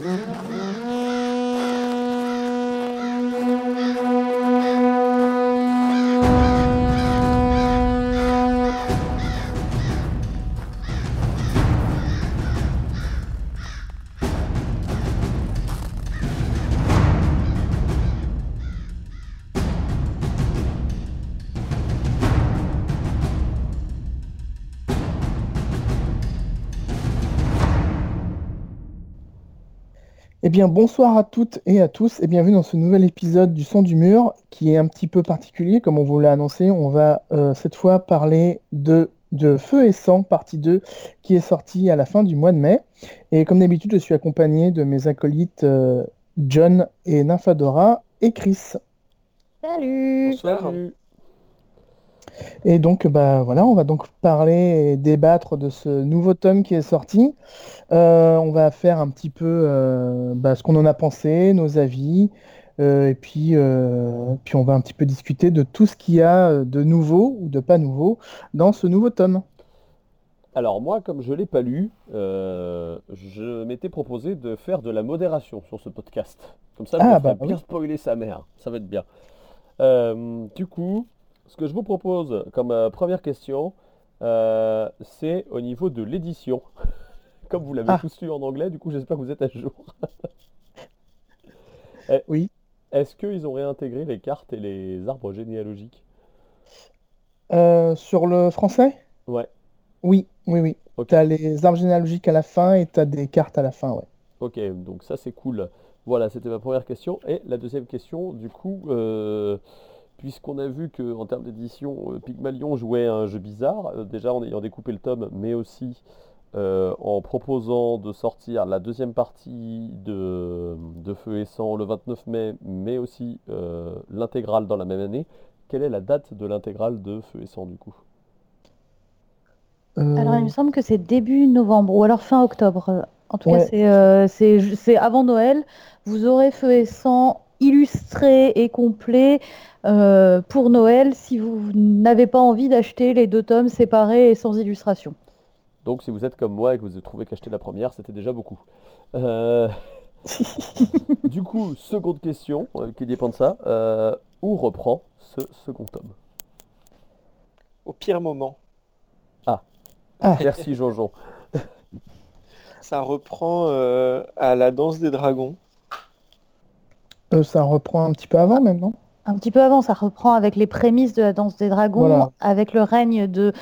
Uhum. Bien, bonsoir à toutes et à tous et bienvenue dans ce nouvel épisode du Son du Mur qui est un petit peu particulier. Comme on vous l'a annoncé, on va euh, cette fois parler de, de Feu et Sang, partie 2, qui est sortie à la fin du mois de mai. Et comme d'habitude, je suis accompagné de mes acolytes euh, John et Nymphadora et Chris. Salut Bonsoir. Et donc, bah voilà, on va donc parler et débattre de ce nouveau tome qui est sorti. Euh, on va faire un petit peu euh, bah, ce qu'on en a pensé, nos avis, euh, et puis, puis on va un petit peu discuter de tout ce qu'il y a de nouveau ou de pas nouveau dans ce nouveau tome. Alors moi, comme je ne l'ai pas lu, euh, je m'étais proposé de faire de la modération sur ce podcast. Comme ça, Ah, me ferai bah bien oui. spoiler sa mère. Ça va être bien. Euh, du coup, ce que je vous propose comme euh, première question, euh, c'est au niveau de l'édition. Comme vous l'avez Ah. tous lu en anglais, du coup, j'espère que vous êtes à jour. Oui. Est-ce qu'ils ont réintégré les cartes et les arbres généalogiques? Euh, sur le français? Ouais, Oui, oui, oui. ok. Tu as les arbres généalogiques à la fin et tu as des cartes à la fin, ouais. Ok, donc ça c'est cool. Voilà, c'était ma première question. Et la deuxième question, du coup, euh, puisqu'on a vu que en termes d'édition, euh, Pygmalion jouait à un jeu bizarre, euh, déjà en ayant découpé le tome, mais aussi euh, en proposant de sortir la deuxième partie de, de Feu et Sang le 29 mai, mais aussi euh, l'intégrale dans la même année. Quelle est la date de l'intégrale de Feu et Sang du coup? Alors, il me semble que c'est début novembre ou alors fin octobre. En tout cas, ouais. euh, c'est avant Noël. Vous aurez Feu et Sang illustré et complet euh, pour Noël si vous n'avez pas envie d'acheter les deux tomes séparés et sans illustration. Donc si vous êtes comme moi et que vous avez trouvé qu'acheter la première, c'était déjà beaucoup. Euh, Du coup, seconde question euh, qui dépend de ça. euh, où reprend ce second tome? Au pire moment. Ah, Ah, merci Jojon. Ça reprend euh, à la danse des dragons. Euh, ça reprend un petit peu avant même, non? Un petit peu avant, ça reprend avec les prémices de la danse des dragons, Voilà. avec le règne de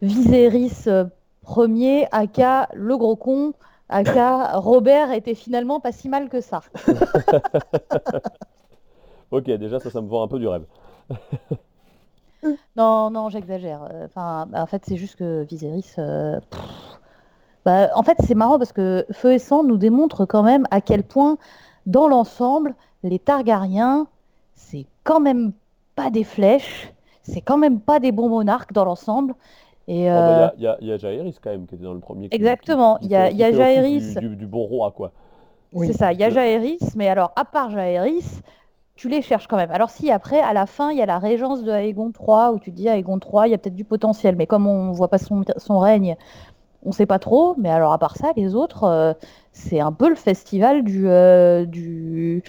Viserys euh, Ier, aka le gros con, aka Robert était finalement pas si mal que ça. Ok, déjà ça, ça me vend un peu du rêve. Non, non, j'exagère. Euh, Enfin, en fait, c'est juste que Viserys. euh, bah, en fait, c'est marrant parce que Feu et Sang nous démontre quand même à quel point, dans l'ensemble, les Targaryens, c'est quand même pas des flèches, c'est quand même pas des bons monarques dans l'ensemble. Et Oh, bah, euh, Il y a, y a- il y a Jaehaerys quand même qui était dans le premier. Exactement, il y a- y a Jaehaerys. Du, du- du bon roi, quoi. Oui. c'est ça, il y a Jaehaerys, mais alors, à part Jaehaerys, tu les cherches quand même. Alors si après, à la fin, il y a la régence de Aegon III, où tu te dis Aegon III, il y a peut-être du potentiel, mais comme on voit pas son, son règne, on sait pas trop. Mais alors à part ça, les autres, euh, c'est un peu le festival du, euh, du,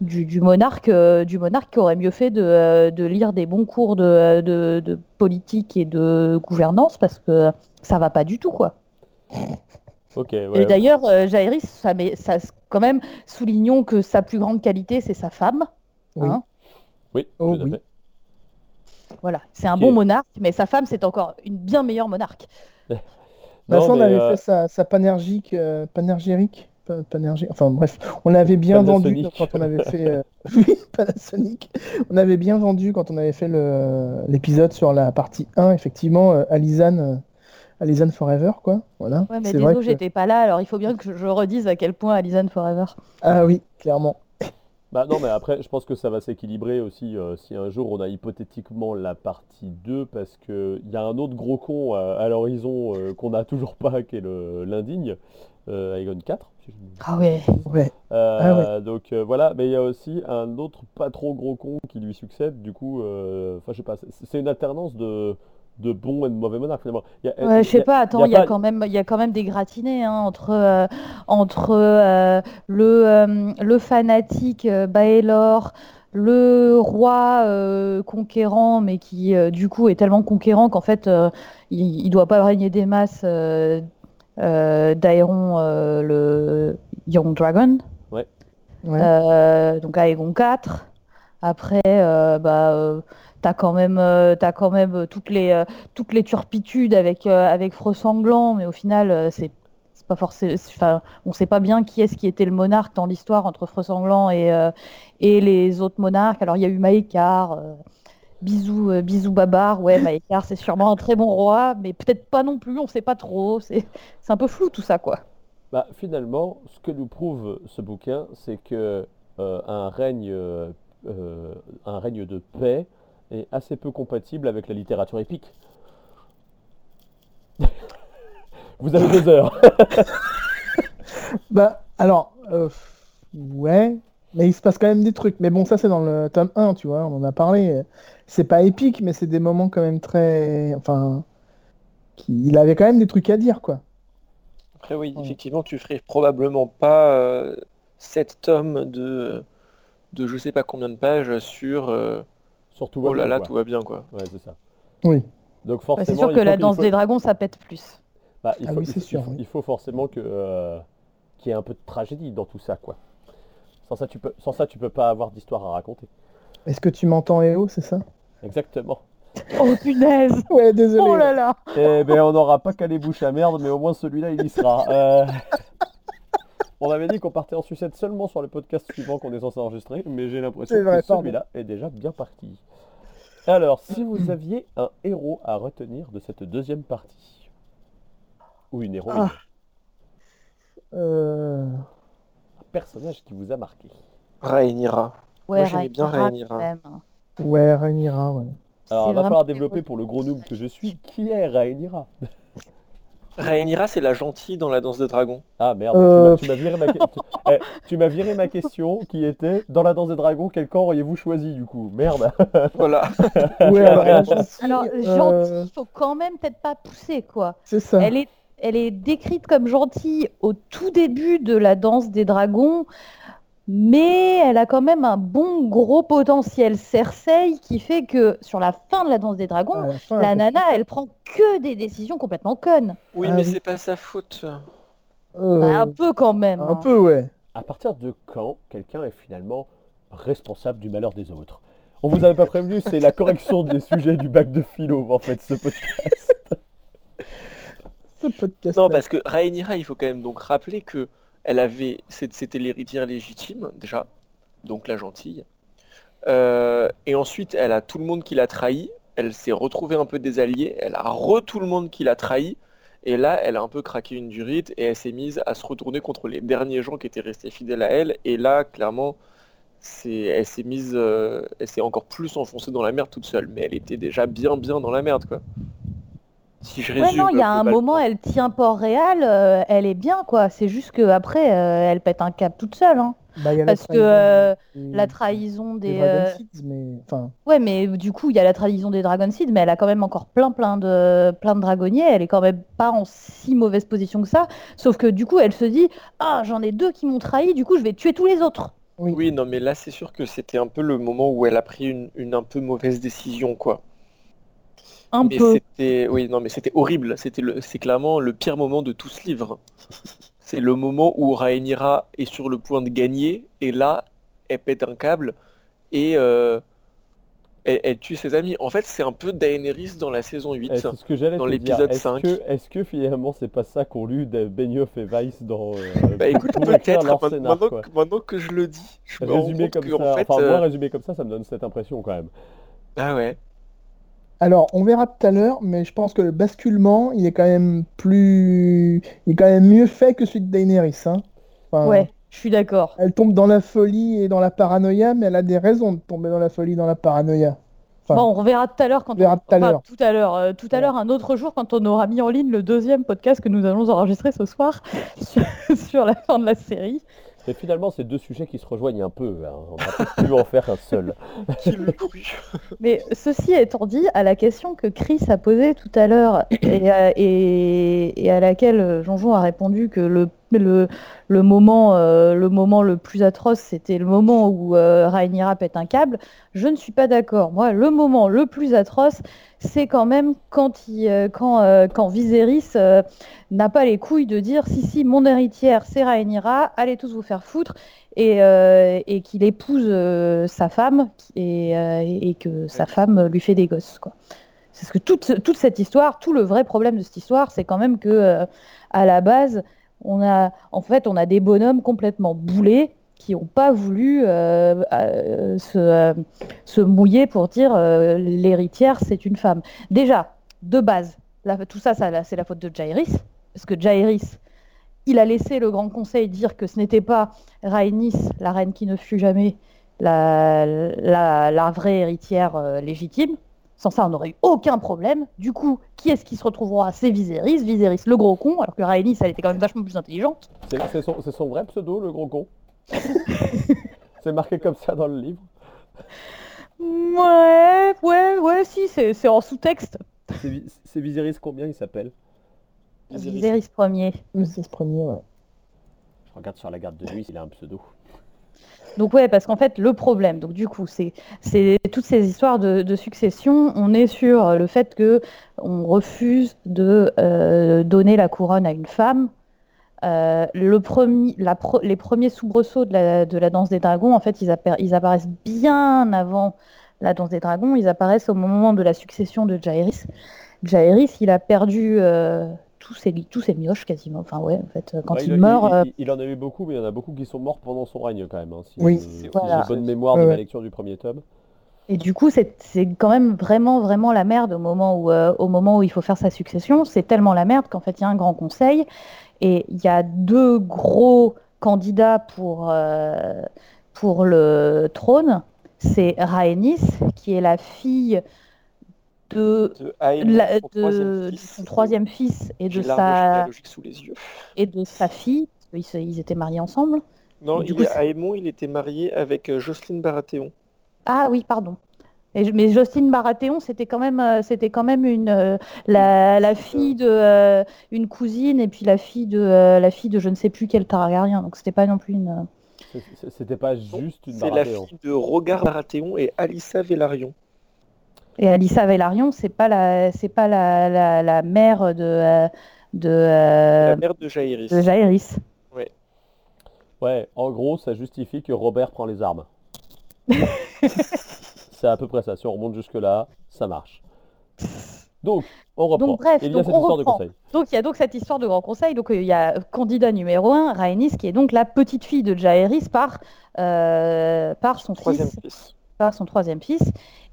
du, du monarque, euh, du monarque qui aurait mieux fait de, euh, de lire des bons cours de, de, de politique et de gouvernance, parce que ça va pas du tout, quoi. Ok, Et d'ailleurs, euh, Jaehaerys, ça, met- ça, quand même, soulignons que sa plus grande qualité, c'est sa femme. Oui. hein. Oui, Oh, tout à oui. fait. Voilà, c'est un bon monarque, mais sa femme, c'est encore une bien meilleure monarque. Bah, Non, ça, on mais, avait euh, fait sa, sa panergique, euh, panergérique, enfin bref, on l'avait bien vendu quand on avait fait, euh, oui, Panasonic, on avait bien vendu quand on avait fait le- l'épisode sur la partie 1, effectivement, euh, Alizane, euh, Alizane Forever, quoi, voilà, Ouais, mais désolé, que, j'étais pas là, alors il faut bien que je redise à quel point Alisan Forever. ah oui, clairement, Bah non, mais après, je pense que ça va s'équilibrer aussi euh, si un jour on a hypothétiquement la partie 2, parce qu'il y a un autre gros con à, à l'horizon euh, qu'on n'a toujours pas, qui est l'indigne, euh, Aegon 4. si je me- Ah ouais. ouais, Euh, Donc euh, voilà, mais il y a aussi un autre pas trop gros con qui lui succède, du coup, enfin je sais pas, c'est une alternance de, de bons et de mauvais monarques finalement. Il y a- Ouais, je sais pas, attends, il y a pas- quand même, il y a quand même des gratinés hein, entre, euh, entre euh, le, euh, le fanatique euh, Baelor, le roi euh, conquérant, mais qui euh, du coup est tellement conquérant qu'en fait euh, il, il doit pas régner des masses euh, euh, d'Aéron euh, le Young Dragon, Ouais. Euh, donc Aegon 4. Après, euh, bah, euh, t'as quand même, euh, t'as quand même euh, toutes les, euh, toutes les turpitudes avec, euh, avec Freux Sanglant, mais au final, c'est pas forcément, enfin, on sait pas bien qui est-ce qui était le monarque dans l'histoire entre Freux Sanglant et, et les autres monarques. Alors, il y a eu Maékar, euh, bisous, euh, bisous Babar, ouais, Maékar, c'est sûrement un très bon roi, mais peut-être pas non plus, on sait pas trop, c'est c'est un peu flou tout ça, quoi. Bah, finalement, ce que nous prouve ce bouquin, c'est que euh, un règne, euh, un règne de paix est assez peu compatible avec la littérature épique. Vous avez deux heures. Bah, alors, euh, ouais, mais il se passe quand même des trucs. Mais bon, ça, c'est dans le tome 1, tu vois, on en a parlé. C'est pas épique, mais c'est des moments quand même très. Enfin. qui- Il avait quand même des trucs à dire, quoi. Après, oui, Ouais. effectivement, tu ferais probablement pas euh, 7 tomes de, de je sais pas combien de pages sur euh, Surtout, oh là là, tout va bien, quoi. Ouais, c'est ça. Oui. Donc Bah, forcément, c'est sûr que la danse faut- des dragons, ça pète plus. bah, il Ah faut, oui, il c'est faut- sûr, il faut- oui. il faut forcément que euh, qu'il y ait un peu de tragédie dans tout ça, quoi. Sans ça, tu peux, sans ça, tu peux pas avoir d'histoire à raconter. Est-ce que tu m'entends, Eo, c'est ça? Exactement. Oh punaise Ouais, désolé. Oh là là Eh ben, on n'aura pas qu'à les bouches à merde, mais au moins celui-là, il y sera. Euh, On avait dit qu'on partait en sucette seulement sur le podcast suivant qu'on est censé enregistrer, mais j'ai l'impression que celui-là est déjà bien parti. Alors, si vous aviez un héros à retenir de cette deuxième partie, ou une héroïne, Ah. Euh, un personnage qui vous a marqué. Rhaenyra. Ouais, Moi, j'aimais bien Rhaenyra. Ouais, Rhaenyra, ouais. Alors, il va falloir développer pour le gros noob que je suis, qui est Rhaenyra? Rhaenyra, c'est la gentille dans la danse des dragons. Ah merde, Euh, tu m'as- viré, ma... que- tu- eh, tu m'as viré ma question qui était, dans la danse des dragons, quel camp auriez-vous choisi du coup? Merde Voilà. Ouais, alors, la gentille, Alors, euh, gentille, faut quand même peut-être pas pousser, quoi. C'est ça. Elle est, elle est décrite comme gentille au tout début de la danse des dragons, mais elle a quand même un bon gros potentiel Cersei qui fait que sur la fin de la danse des dragons, la fin, la elle- nana, elle prend que des décisions complètement connes. Oui, Ah mais oui. c'est pas sa faute. euh, Bah, un peu quand même. un hein. peu, ouais. À partir de quand quelqu'un est finalement responsable du malheur des autres? On vous avait pas prévenu, c'est la correction des sujets du bac de philo en fait, ce podcast. Ce podcast. Non, parce que Rhaenyra, il faut quand même donc rappeler que elle avait, c'était l'héritière légitime déjà, donc la gentille. Euh, et ensuite, elle a tout le monde qui l'a trahi. Elle s'est retrouvée un peu des alliés. Elle a re tout le monde qui l'a trahi. Et là, elle a un peu craqué une durite et elle s'est mise à se retourner contre les derniers gens qui étaient restés fidèles à elle. Et là, clairement, elle s'est mise, euh, elle s'est encore plus enfoncée dans la merde toute seule. Mais elle était déjà bien, bien dans la merde, quoi. Si je Ouais, non, il y a un moment, elle tient Port-Réal, euh, elle est bien, quoi. C'est juste qu'après, elle pète un cap toute seule. hein. Bah, il y a la Parce que euh, des- la trahison des des. Euh, Seeds, mais enfin, Ouais, mais du coup, il y a la trahison des Dragon Seed, mais elle a quand même encore plein, plein de, plein de dragonniers. Elle est quand même pas en si mauvaise position que ça. Sauf que du coup, elle se dit Ah, j'en ai deux qui m'ont trahi, du coup, je vais tuer tous les autres. oui. Oui, non, mais là, c'est sûr que c'était un peu le moment où elle a pris une, une un peu mauvaise décision, quoi. Un Mais peu. c'était, oui, non, mais c'était horrible. C'était le, c'est clairement le pire moment de tout ce livre. C'est le moment où Rhaenyra est sur le point de gagner, et là, elle pète un câble, et euh, elle, elle tue ses amis. En fait, c'est un peu Daenerys dans la saison 8. Eh, ce que j'allais Dans l'épisode Est-ce 5. que, est-ce que finalement c'est pas ça qu'ont lu de Benioff et Weiss dans euh, Bah écoute, peut-être, maintenant, que- maintenant que je le dis, je me rends Résumé compte comme que, ça, en fait, enfin moi euh, résumé comme ça, ça me donne cette impression quand même. ah ouais. Alors, on verra tout à l'heure, mais je pense que le basculement, il est quand même plus, il est quand même mieux fait que celui de Daenerys, hein. Enfin, Ouais, je suis d'accord. Elle tombe dans la folie et dans la paranoïa, mais elle a des raisons de tomber dans la folie et dans la paranoïa. Enfin, Bon, on reverra tout à l'heure quand on verra tout à enfin, l'heure. tout à l'heure, euh, tout à l'heure, un autre jour, quand on aura mis en ligne le deuxième podcast que nous allons enregistrer ce soir sur, sur la fin de la série. Mais finalement, c'est deux sujets qui se rejoignent un peu. hein. On va peut-être plus en faire un seul. Qui Mais ceci étant dit, à la question que Chris a posée tout à l'heure et, à- et- et à laquelle Jean-Jean a répondu que le, le, le moment, euh, le moment le plus atroce, c'était le moment où euh, Rhaenyra pète un câble, je ne suis pas d'accord. Moi, le moment le plus atroce, c'est quand même quand, il, euh, quand, euh, quand Viserys n'a pas les couilles de dire si, si, mon héritière, c'est Rhaenyra, allez tous vous faire foutre et, et qu'il épouse sa femme et, et que sa femme lui fait des gosses. Quoi. C'est ce que toute, toute cette histoire, tout le vrai problème de cette histoire, c'est quand même que à la base, on a, en fait, on a des bonhommes complètement boulés qui n'ont pas voulu euh, euh, se, euh, se mouiller pour dire l'héritière, c'est une femme. Déjà, de base, tout ça, c'est la faute de Jairis, parce que Jairis, il a laissé le Grand Conseil dire que ce n'était pas Rhaenys, la reine qui ne fut jamais, la, vraie héritière légitime. Sans ça, on n'aurait eu aucun problème. Du coup, qui est-ce qui se retrouvera? C'est Viserys. Viserys, le gros con, alors que Rhaenys, elle était quand même vachement plus intelligente. C'est c'est son, c'est son vrai pseudo, le gros con C'est marqué comme ça dans le livre. Ouais, ouais, ouais, si, c'est c'est en sous-texte. C'est Vi- c'est Viserys combien il s'appelle? Viserys. Premier. Premier, ouais. Je regarde sur la garde de nuit s'il a un pseudo. Donc ouais, parce qu'en fait, le problème, donc du coup, c'est toutes ces histoires de, succession. On est sur le fait que on refuse de euh, donner la couronne à une femme. Euh, les premiers soubresauts de la, de la danse des dragons, en fait, ils, appa- ils apparaissent bien avant la danse des dragons. Ils apparaissent au moment de la succession de Jaehaerys. Jaehaerys, il a perdu euh, tous ses tous ses mioches quasiment. Enfin ouais, en fait, quand Ouais, il, meurt, euh, il, il en a eu beaucoup, mais il y en a beaucoup qui sont morts pendant son règne quand même. hein, si Oui. si Voilà. j'ai bonne mémoire Ouais, de ma ouais. lecture du premier tome. Et du coup, c'est c'est quand même vraiment, vraiment la merde au moment où, euh, au moment où il faut faire sa succession. C'est tellement la merde qu'en fait, il y a un grand conseil et il y a deux gros candidats pour, euh, pour le trône. C'est Rhaenys, qui est la fille de, De Aemon, la- son de- troisième de fils. son troisième fils et de, sa, généalogique sous les yeux. et de sa fille, parce qu'ils se- ils étaient mariés ensemble. Non, Du il coup, Aemon, il était marié avec euh, Jocelyne Baratheon. Ah oui, pardon. Et mais Jocelyne Baratheon, c'était quand même, euh, c'était quand même une, euh, la, la fille de euh, une cousine et puis la fille de euh, la fille de je ne sais plus quel Targaryen. Donc c'était pas non plus une. C'était pas juste une C'est la Baratheon. fille de Rogar Baratheon et Alyssa Velaryon. Et Alyssa Velaryon, c'est pas la, c'est pas la, la, la mère de euh, de, euh, la mère de Jaehaerys. de. Ouais, en gros, ça justifie que Robert prend les armes. C'est à peu près ça. Si on remonte jusque-là, ça marche. Donc, on reprend. Donc, bref, il y a donc, cette on histoire de reprend. conseil. Donc il y a donc cette histoire de grand conseil. Donc euh, il y a candidat numéro un, Rhaenys, qui est donc la petite fille de Jaehaerys par euh, par son Troisième fils. fils. par son troisième fils.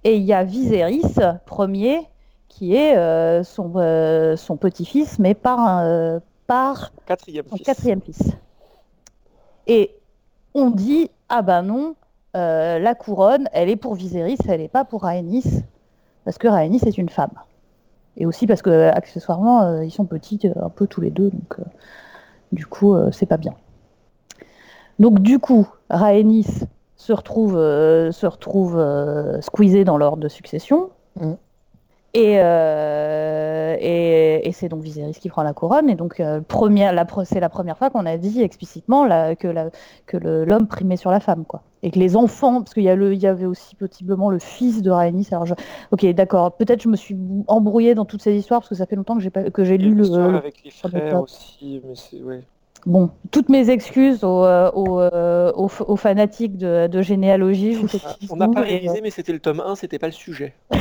Et il y a Viserys, premier, qui est euh, son, euh, son petit-fils, mais par, un, euh, par Quatrième son fils. quatrième fils. Et on dit, ah bah non, euh, la couronne, elle est pour Viserys, elle n'est pas pour Rhaenys, parce que Rhaenys est une femme. Et aussi parce que, accessoirement, ils sont petits un peu tous les deux, donc du coup, c'est pas bien. Donc du coup, Rhaenys se retrouve, euh, se retrouve euh, dans l'ordre de succession. Mm. Et, euh, et, et c'est donc Viserys qui prend la couronne. Et donc, euh, première, la, pre- c'est la première fois qu'on a dit explicitement la- que, la- que le- l'homme primait sur la femme. Quoi. Et que les enfants, parce qu'il y, a le- il y avait aussi possiblement le fils de Rhaenys. Alors, je- ok, d'accord, peut-être je me suis embrouillée dans toutes ces histoires parce que ça fait longtemps que j'ai, pas, que j'ai lu le, avec les frères aussi, mais c'est ouais. Bon, toutes mes excuses aux, euh, aux, euh, aux aux fanatiques de, de généalogie. je On n'a pas et, euh, révisé, mais c'était le tome 1, c'était pas le sujet.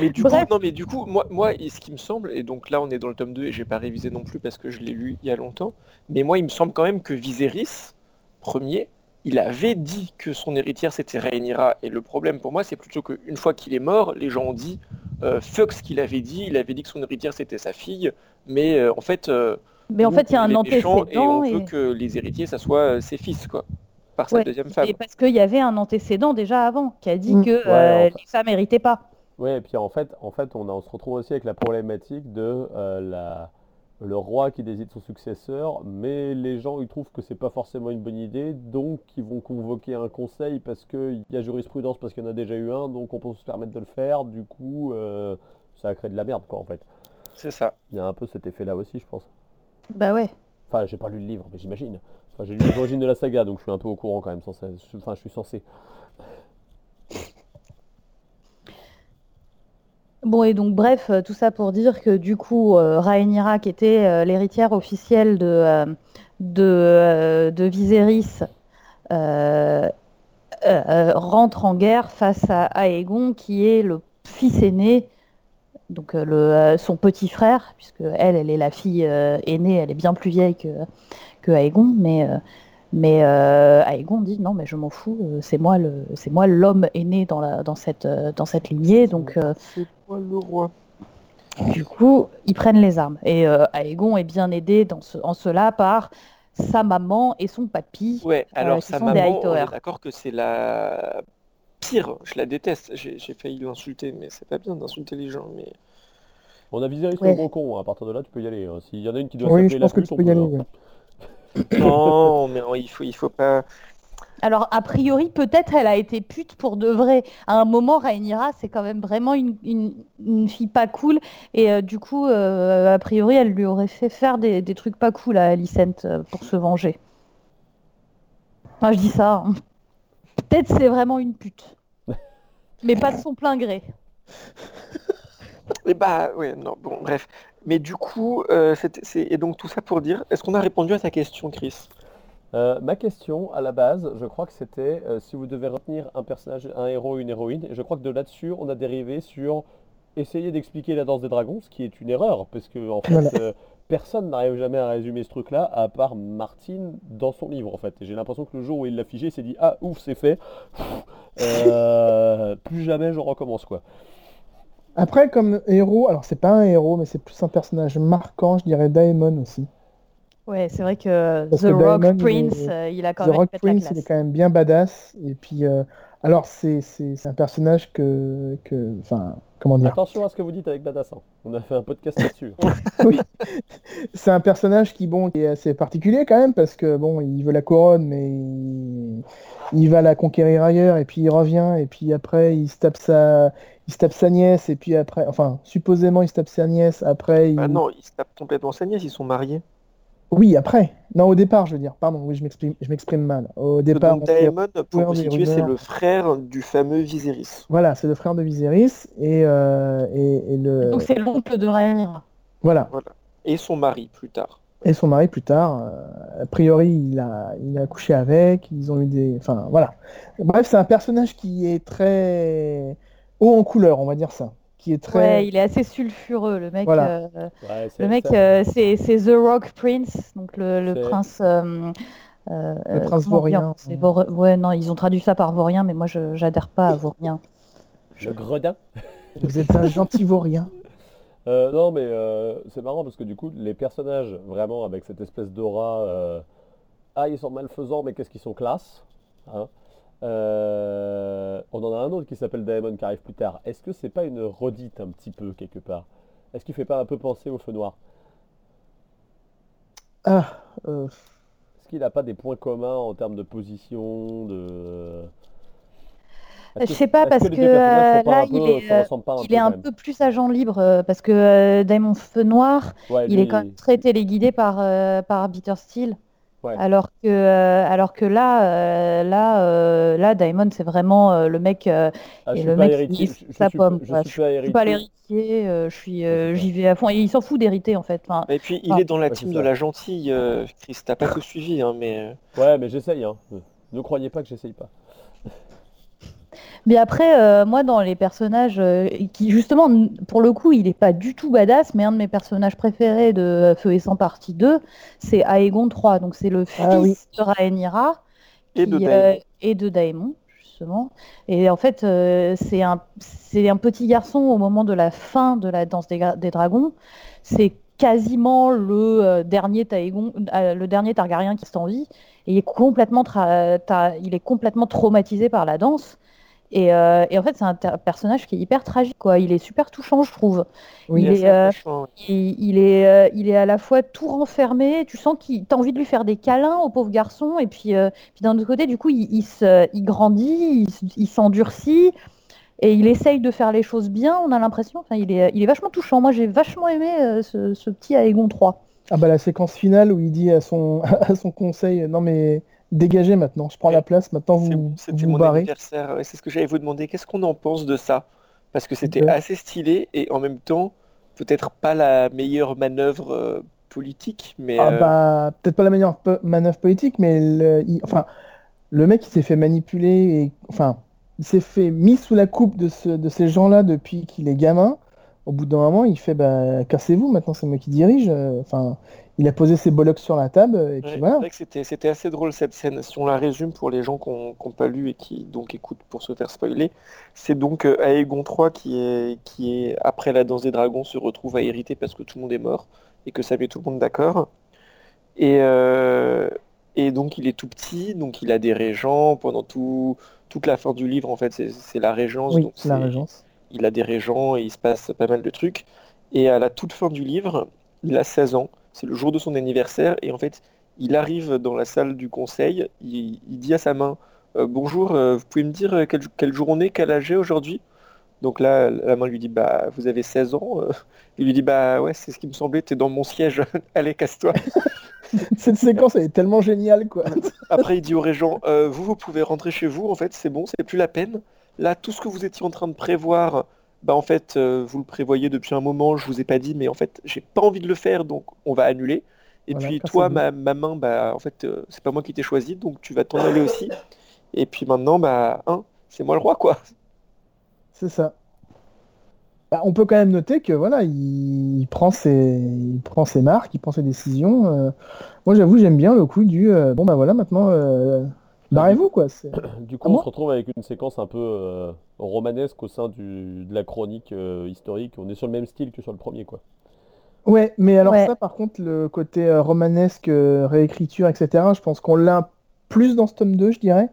mais du Bref. coup, non, mais du coup, moi, moi, ce qui me semble, et donc là, on est dans le tome 2 et j'ai pas révisé non plus parce que je l'ai lu il y a longtemps, mais moi, il me semble quand même que Viserys, premier, il avait dit que son héritière c'était Rhaenyra, et le problème pour moi, c'est plutôt qu'une fois qu'il est mort, les gens ont dit euh, fuck ce qu'il avait dit, il avait dit que son héritière c'était sa fille, mais euh, en fait, euh, Mais en fait, il y a un méchants et on antécédent. veut que les héritiers, ça soit ses fils, quoi, par sa deuxième femme. et parce qu'il y avait un antécédent déjà avant qui a dit Mm. que Ouais, euh, enfin. les femmes n'héritaient pas. Ouais, et puis en fait, en fait on, a- on se retrouve aussi avec la problématique de euh, la, le roi qui désigne son successeur, mais les gens ils trouvent que c'est pas forcément une bonne idée, donc ils vont convoquer un conseil parce qu'il y a jurisprudence, parce qu'il y en a déjà eu un, donc on peut se permettre de le faire, du coup euh, ça crée de la merde quoi en fait. C'est ça. Il y a un peu cet effet là aussi je pense. Bah ouais. Enfin j'ai pas lu le livre, mais j'imagine. Enfin j'ai lu l'origine de la saga, donc je suis un peu au courant quand même, censé... enfin je suis censé. Bon, et donc, bref, euh, tout ça pour dire que du coup, euh, Rhaenyra, qui était euh, l'héritière officielle de, euh, de, de Viserys, rentre en guerre face à Aegon, qui est le fils aîné, donc le, son petit frère, puisque elle, elle est la fille aînée, elle est bien plus vieille que, que Aegon, mais, mais euh, Aegon dit non, mais je m'en fous, euh, c'est moi le, c'est moi l'homme aîné dans, la, dans, cette, euh, dans cette lignée, donc. euh, C'est moi le roi. du coup, ils prennent les armes. Et euh, Aegon est bien aidé dans ce- en cela par sa maman et son papy. Ouais, alors sa maman, on Hightower. est d'accord que c'est la pire. Je la déteste. J'ai failli l'insulter, mais c'est pas bien d'insulter les gens. Mais On a Viserys Ouais. le bon con, hein. à partir de là tu peux y aller. hein. S'il y en a une qui doit Oui, s'appeler la tu on peux y aller. ouais. Non, mais il faut, il faut pas. Alors, a priori, peut-être elle a été pute pour de vrai. À un moment, Rhaenyra, c'est quand même vraiment une, une- une fille pas cool. Et euh, du coup, euh, a priori, elle lui aurait fait faire des, des trucs pas cool à Alicent euh, pour se venger. Moi, je dis ça. hein. Peut-être c'est vraiment une pute. Mais pas de son plein gré. Et bah, ouais, non, bon, bref. Mais du coup, euh, c'était- c'est et donc tout ça pour dire, est-ce qu'on a répondu à ta question, Chris? Euh, ma question à la base, je crois que c'était euh, si vous devez retenir un personnage, un héros, une héroïne, et je crois que de là-dessus, on a dérivé sur essayer d'expliquer la danse des dragons, ce qui est une erreur, parce que en fait, Voilà. euh, personne n'arrive jamais à résumer ce truc-là, à part Martine dans son livre, en fait. Et j'ai l'impression que le jour où il l'a figé, il s'est dit ah ouf, c'est fait, Euh, plus jamais je recommence quoi. Après, comme héros, alors c'est pas un héros, mais c'est plus un personnage marquant, je dirais Daemon aussi. Ouais, c'est vrai que Parce The que Rock Daemon, il Prince, est- euh, il a quand The même Rock la Prince, il est quand même bien badass. Et puis, euh, alors c'est un personnage que, que, enfin, comment dire, Attention à ce que vous dites avec Badass, hein. On a fait un podcast là-dessus. oui, c'est un personnage qui, bon, qui est assez particulier quand même parce que bon, il veut la couronne, mais il, il va la conquérir ailleurs et puis il revient et puis après il se tape sa, il se tape sa nièce et puis après, enfin, supposément il se tape sa nièce. Après, il... Ah non, ils se tapent complètement sa nièce, ils sont mariés. Oui, après, non, au départ, je veux dire, pardon, oui, je m'exprime, je m'exprime mal. Au départ, Donc Daemon, pour vous situer, c'est le frère du fameux Viserys. Voilà, c'est le frère de Viserys et, euh, et, et le, Donc c'est l'oncle de Rhaenyra. voilà. Voilà. Et son mari plus tard. Et son mari plus tard, euh, a priori, il a, il a couché avec, ils ont eu des... Enfin, voilà. Bref, c'est un personnage qui est très haut en couleur, on va dire ça. Qui est très... Ouais, il est assez sulfureux, le mec. Voilà. euh, Ouais, le mec, euh, c'est c'est The Rock Prince, donc le, prince. euh, euh, Le prince vaurien. C'est Vor- Ouais, non, ils ont traduit ça par vaurien, mais moi, je j'adhère pas à vaurien. Le gredin. Vous êtes un gentil vaurien. Euh, non, mais euh, c'est marrant parce que du coup, les personnages, vraiment, avec cette espèce d'aura, euh, ah, ils sont malfaisants, mais qu'est-ce qu'ils sont classe, hein. Euh, on en a un autre qui s'appelle Daemon qui arrive plus tard. Est-ce que c'est pas une redite un petit peu quelque part? Est-ce qu'il fait pas un peu penser au feu noir? Ah, euh, Est-ce qu'il n'a pas des points communs en termes de position, de... Je sais pas, parce que, euh, là, il peu- est, euh, un Il peu est quand un même peu plus agent libre, euh, parce que Daemon Feu Noir, Ouais, il lui, est quand même très téléguidé par, par Bitter Steel. Ouais. Alors que, euh, alors que là, euh, là, euh, là, Daemon, c'est vraiment euh, le mec. euh, Ah, je et suis le pas mec, héritier, il je- je sa suis- pomme, je quoi. suis Je pas suis l'héritier, euh, je suis, euh, j'y vais à fond. Et il s'en fout d'hériter en fait. Enfin, Et puis, il Ah. est dans la team de la gentille, euh, Chris. T'as pas tout suivi, hein, mais... Ouais, mais j'essaye, hein. Ne croyez pas que j'essaye pas. Mais après, euh, moi, dans les personnages euh, qui, justement, pour le coup, il est pas du tout badass, mais un de mes personnages préférés de Feu et Sang partie 2, c'est Aegon III. Donc, c'est le fils Ah oui. de Rhaenyra Et de qui, Daemon. euh, et de Daemon, justement. Et en fait, c'est un, un petit garçon au moment de la fin de la danse des, dragons. C'est quasiment le euh, dernier Taegon, euh, le dernier Targaryen qui est en vie. Et il est complètement, il est complètement traumatisé par la danse. Et, euh, et en fait, c'est un personnage qui est hyper tragique, quoi. Il est super touchant, je trouve. Oui. il, est euh, il, il est, euh, il est à la fois tout renfermé, tu sens qu'il t'as envie de lui faire des câlins au pauvre garçon, et puis, euh, puis d'un autre côté, du coup, il, il se, il grandit, il, s'endurcit, et il essaye de faire les choses bien, on a l'impression. Enfin, il est, il est vachement touchant. Moi, j'ai vachement aimé euh, ce, ce petit Aegon 3. Ah bah la séquence finale où il dit à son, à son conseil, non mais dégagez maintenant, je prends la place, maintenant C'est- vous C'était vous mon barrez. anniversaire, c'est ce que j'allais vous demander. Qu'est-ce qu'on en pense de ça? Parce que c'était De- assez stylé et en même temps, peut-être pas la meilleure manœuvre euh, politique, mais Ah euh, bah peut-être pas la meilleure manœuvre politique, mais le, il- enfin le mec il s'est fait manipuler et enfin il s'est fait mis sous la coupe de, ce, de ces gens-là depuis qu'il est gamin. Au bout d'un moment, il fait bah cassez-vous, maintenant c'est moi qui dirige. Euh, Enfin, il a posé ses bollocks sur la table et puis ouais, voilà. c'est vrai que c'était c'était assez drôle cette scène. Si on la résume pour les gens qui n'ont pas lu et qui donc écoutent pour se faire spoiler, c'est donc euh, Aegon III qui est, qui est, après la danse des dragons, se retrouve à hériter parce que tout le monde est mort et que ça met tout le monde d'accord. Et, euh, et donc il est tout petit, donc il a des régents pendant tout, toute la fin du livre en fait c'est la régence, Oui, donc la régence. il a des régents et il se passe pas mal de trucs. Et à la toute fin du livre, il a 16 ans, c'est le jour de son anniversaire, et en fait, il arrive dans la salle du conseil, il, il dit à sa main, Euh, Bonjour, euh, vous pouvez me dire euh, quelle, quelle journée, quel âge j'ai aujourd'hui? Donc là, la main lui dit, bah, vous avez 16 ans. euh. Il lui dit, bah ouais, c'est ce qui me semblait, t'es dans mon siège, allez, casse-toi. Cette séquence elle est tellement géniale quoi. Après, il dit au régent, Euh, vous, vous pouvez rentrer chez vous, en fait, c'est bon, c'est plus la peine. Là, tout ce que vous étiez en train de prévoir, bah en fait, euh, vous le prévoyez depuis un moment, je vous ai pas dit, mais en fait, j'ai pas envie de le faire, donc on va annuler. Et Voilà, puis toi, ma, ma main, bah en fait, euh, c'est pas moi qui t'ai choisi, donc tu vas t'en aller aussi. Et puis maintenant, bah, hein, c'est moi le roi, quoi. C'est ça. Bah, on peut quand même noter que voilà, il, il prend ses, il prend ses marques, il prend ses décisions. euh. Moi, j'avoue, j'aime bien le coup du bon bah voilà, maintenant barrez-vous quoi. c'est- Du coup, Ah on se retrouve avec une séquence un peu euh, romanesque au sein du- de la chronique euh, historique. On est sur le même style que sur le premier, quoi. Ouais, mais alors Ouais. ça, par contre, le côté euh, romanesque, euh, réécriture, etc. Je pense qu'on l'a plus dans ce tome 2, je dirais,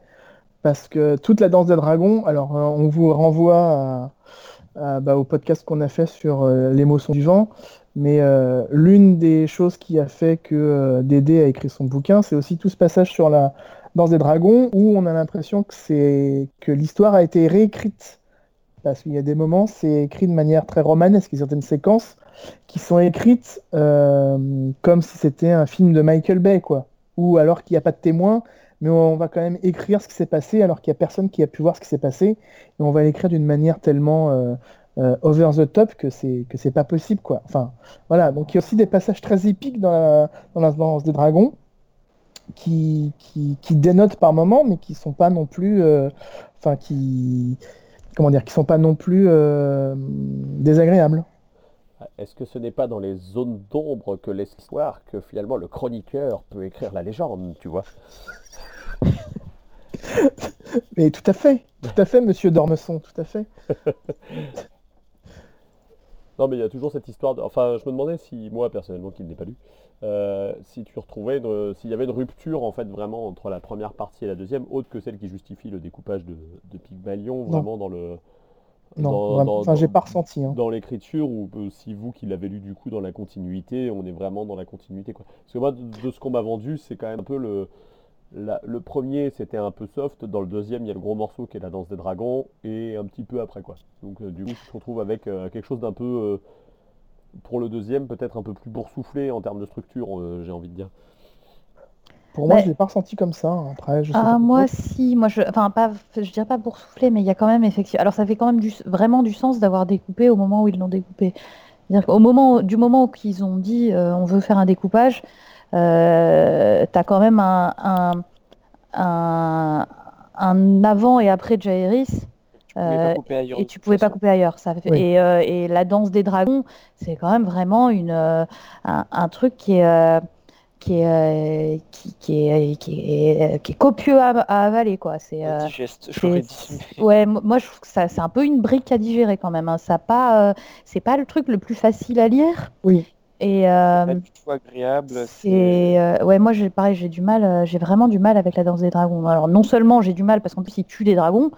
parce que toute la danse des dragons. Alors, euh, on vous renvoie à- à, bah, au podcast qu'on a fait sur euh, l'émotion du vent. Mais euh, l'une des choses qui a fait que euh, Dédé a écrit son bouquin, c'est aussi tout ce passage sur la danse des dragons où on a l'impression que l'histoire a été réécrite. Parce qu'il y a des moments, c'est écrit de manière très romanesque, il y a certaines séquences qui sont écrites euh, comme si c'était un film de Michael Bay, quoi. Ou alors qu'il n'y a pas de témoin, mais on va quand même écrire ce qui s'est passé alors qu'il n'y a personne qui a pu voir ce qui s'est passé. Et on va l'écrire d'une manière tellement euh, euh, over the top que c'est que pas possible, quoi. Enfin, voilà. Donc il y a aussi des passages très épiques dans la, dans des dragons qui, qui, qui dénotent par moments, mais qui sont pas non plus, euh, enfin qui, comment dire, qui sont pas non plus euh, désagréables. Est-ce que ce n'est pas dans les zones d'ombre que l'histoire que finalement le chroniqueur peut écrire la légende, tu vois? Mais tout à fait, tout à fait, Monsieur Dormesson, tout à fait. Non, mais il y a toujours cette histoire de... Enfin, je me demandais si, moi, personnellement, qui ne l'ai pas lu, euh, si tu retrouvais, une- s'il y avait une rupture, en fait, vraiment, entre la première partie et la deuxième, autre que celle qui justifie le découpage de, de Pygmalion, vraiment dans le... Non, dans- vraiment, dans- enfin, j'ai pas ressenti. hein. dans l'écriture ou euh, si vous qui l'avez lu du coup dans la continuité, on est vraiment dans la continuité quoi. Parce que moi de, de ce qu'on m'a vendu, c'est quand même un peu le la- le premier c'était un peu soft, dans le deuxième il y a le gros morceau qui est la danse des dragons et un petit peu après quoi. Donc euh, du coup on se retrouve avec euh, quelque chose d'un peu euh, pour le deuxième peut-être un peu plus boursouflé en termes de structure, euh, j'ai envie de dire. Pour moi, Mais- je l'ai pas ressenti comme ça. hein. Après, je sais Ah, pas moi, si, moi, je, enfin, pas, je dirais pas boursouflé, mais il y a quand même effectivement. Alors, ça fait quand même du, vraiment du sens d'avoir découpé au moment où ils l'ont découpé. C'est-à-dire qu'au moment, du moment où ils ont dit euh, on veut faire un découpage, euh, tu as quand même un, un, un, un avant et après Jaehaerys Tu pouvais Euh, pas couper ailleurs et de tu toute pouvais pas façon. couper ailleurs. Ça fait- Oui. et, euh, et la danse des dragons, c'est quand même vraiment une, euh, un, un truc qui est, euh, qui est, euh, qui, qui est, qui est, qui est copieux à, à avaler, quoi. C'est, euh, Digeste, dit. ouais, moi je trouve que ça, c'est un peu une brique à digérer quand même. hein. Ça a pas, euh, c'est pas le truc le plus facile à lire. Oui. Et euh, Pas du tout agréable. C'est c'est euh, ouais, moi j'ai pareil, j'ai du mal, euh, j'ai vraiment du mal avec la danse des dragons. Alors non seulement j'ai du mal parce qu'en plus ils tuent des dragons,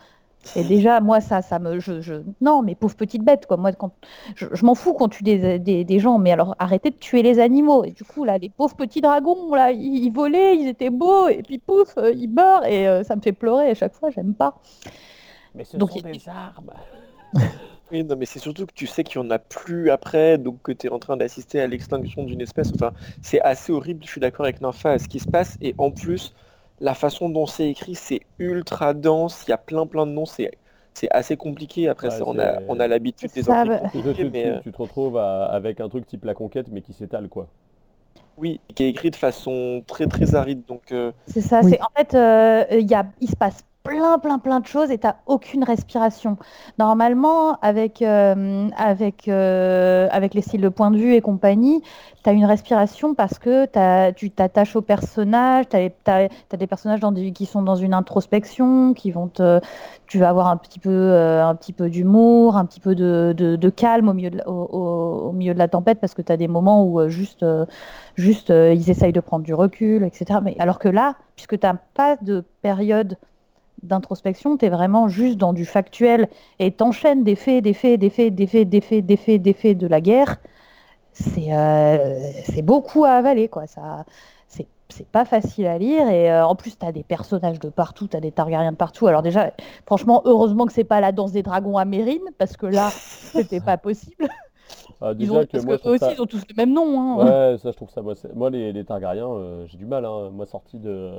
Et déjà, moi, ça, ça me. Je, je... Non, mais pauvre petite bête, quoi. Moi, quand... je, je m'en fous qu'on tue des, des, des, gens, mais alors arrêtez de tuer les animaux. Et du coup, là, les pauvres petits dragons, là, ils, ils volaient, ils étaient beaux, et puis pouf, euh, ils meurent, et euh, ça me fait pleurer à chaque fois, j'aime pas. Mais ce Donc, sont il- des armes. Oui, non, mais c'est surtout que tu sais qu'il n'y en a plus après, donc que tu es en train d'assister à l'extinction d'une espèce. Enfin, c'est assez horrible, je suis d'accord avec Nympha à ce qui se passe. Et en plus, la façon dont c'est écrit, c'est ultra dense. Il y a plein plein de noms. C'est c'est assez compliqué. Après, Ouais, ça, on a, on a l'habitude des Ça, bah- Tu, mais euh, tu te retrouves à- avec un truc type la conquête, mais qui s'étale, quoi. oui, qui est écrit de façon très très aride. Donc, euh, C'est ça, Oui. c'est en fait, euh, il y a, il se passe plein, plein, plein de choses et tu aucune respiration. Normalement, avec, euh, avec, euh, avec les styles de point de vue et compagnie, tu as une respiration parce que tu t'attaches aux personnages, tu as, des personnages qui sont dans une introspection, qui vont tu vas avoir un petit peu, euh, peu d'humour, un petit peu de, de- calme au milieu de, au, au- au milieu de la tempête parce que tu as des moments où juste, juste ils essayent de prendre du recul, etc. Mais alors que là, puisque tu n'as pas de période d'introspection, tu es vraiment juste dans du factuel et t'enchaînes des faits, des faits, des faits, des faits, des faits, des faits, des faits de la guerre. C'est euh, c'est beaucoup à avaler, quoi. Ça, c'est c'est pas facile à lire et euh, en plus tu as des personnages de partout, tu as des Targaryens de partout. Alors déjà, franchement, heureusement que c'est pas la danse des dragons à Mérine parce que là, c'était pas possible. Ah, Ils ont, que parce moi, que je eux trouve aussi, ça- ils ont tous le même nom. hein. Ouais, ça je trouve ça. Moi, les, les Targaryens, euh, j'ai du mal. Hein. Moi, sorti de.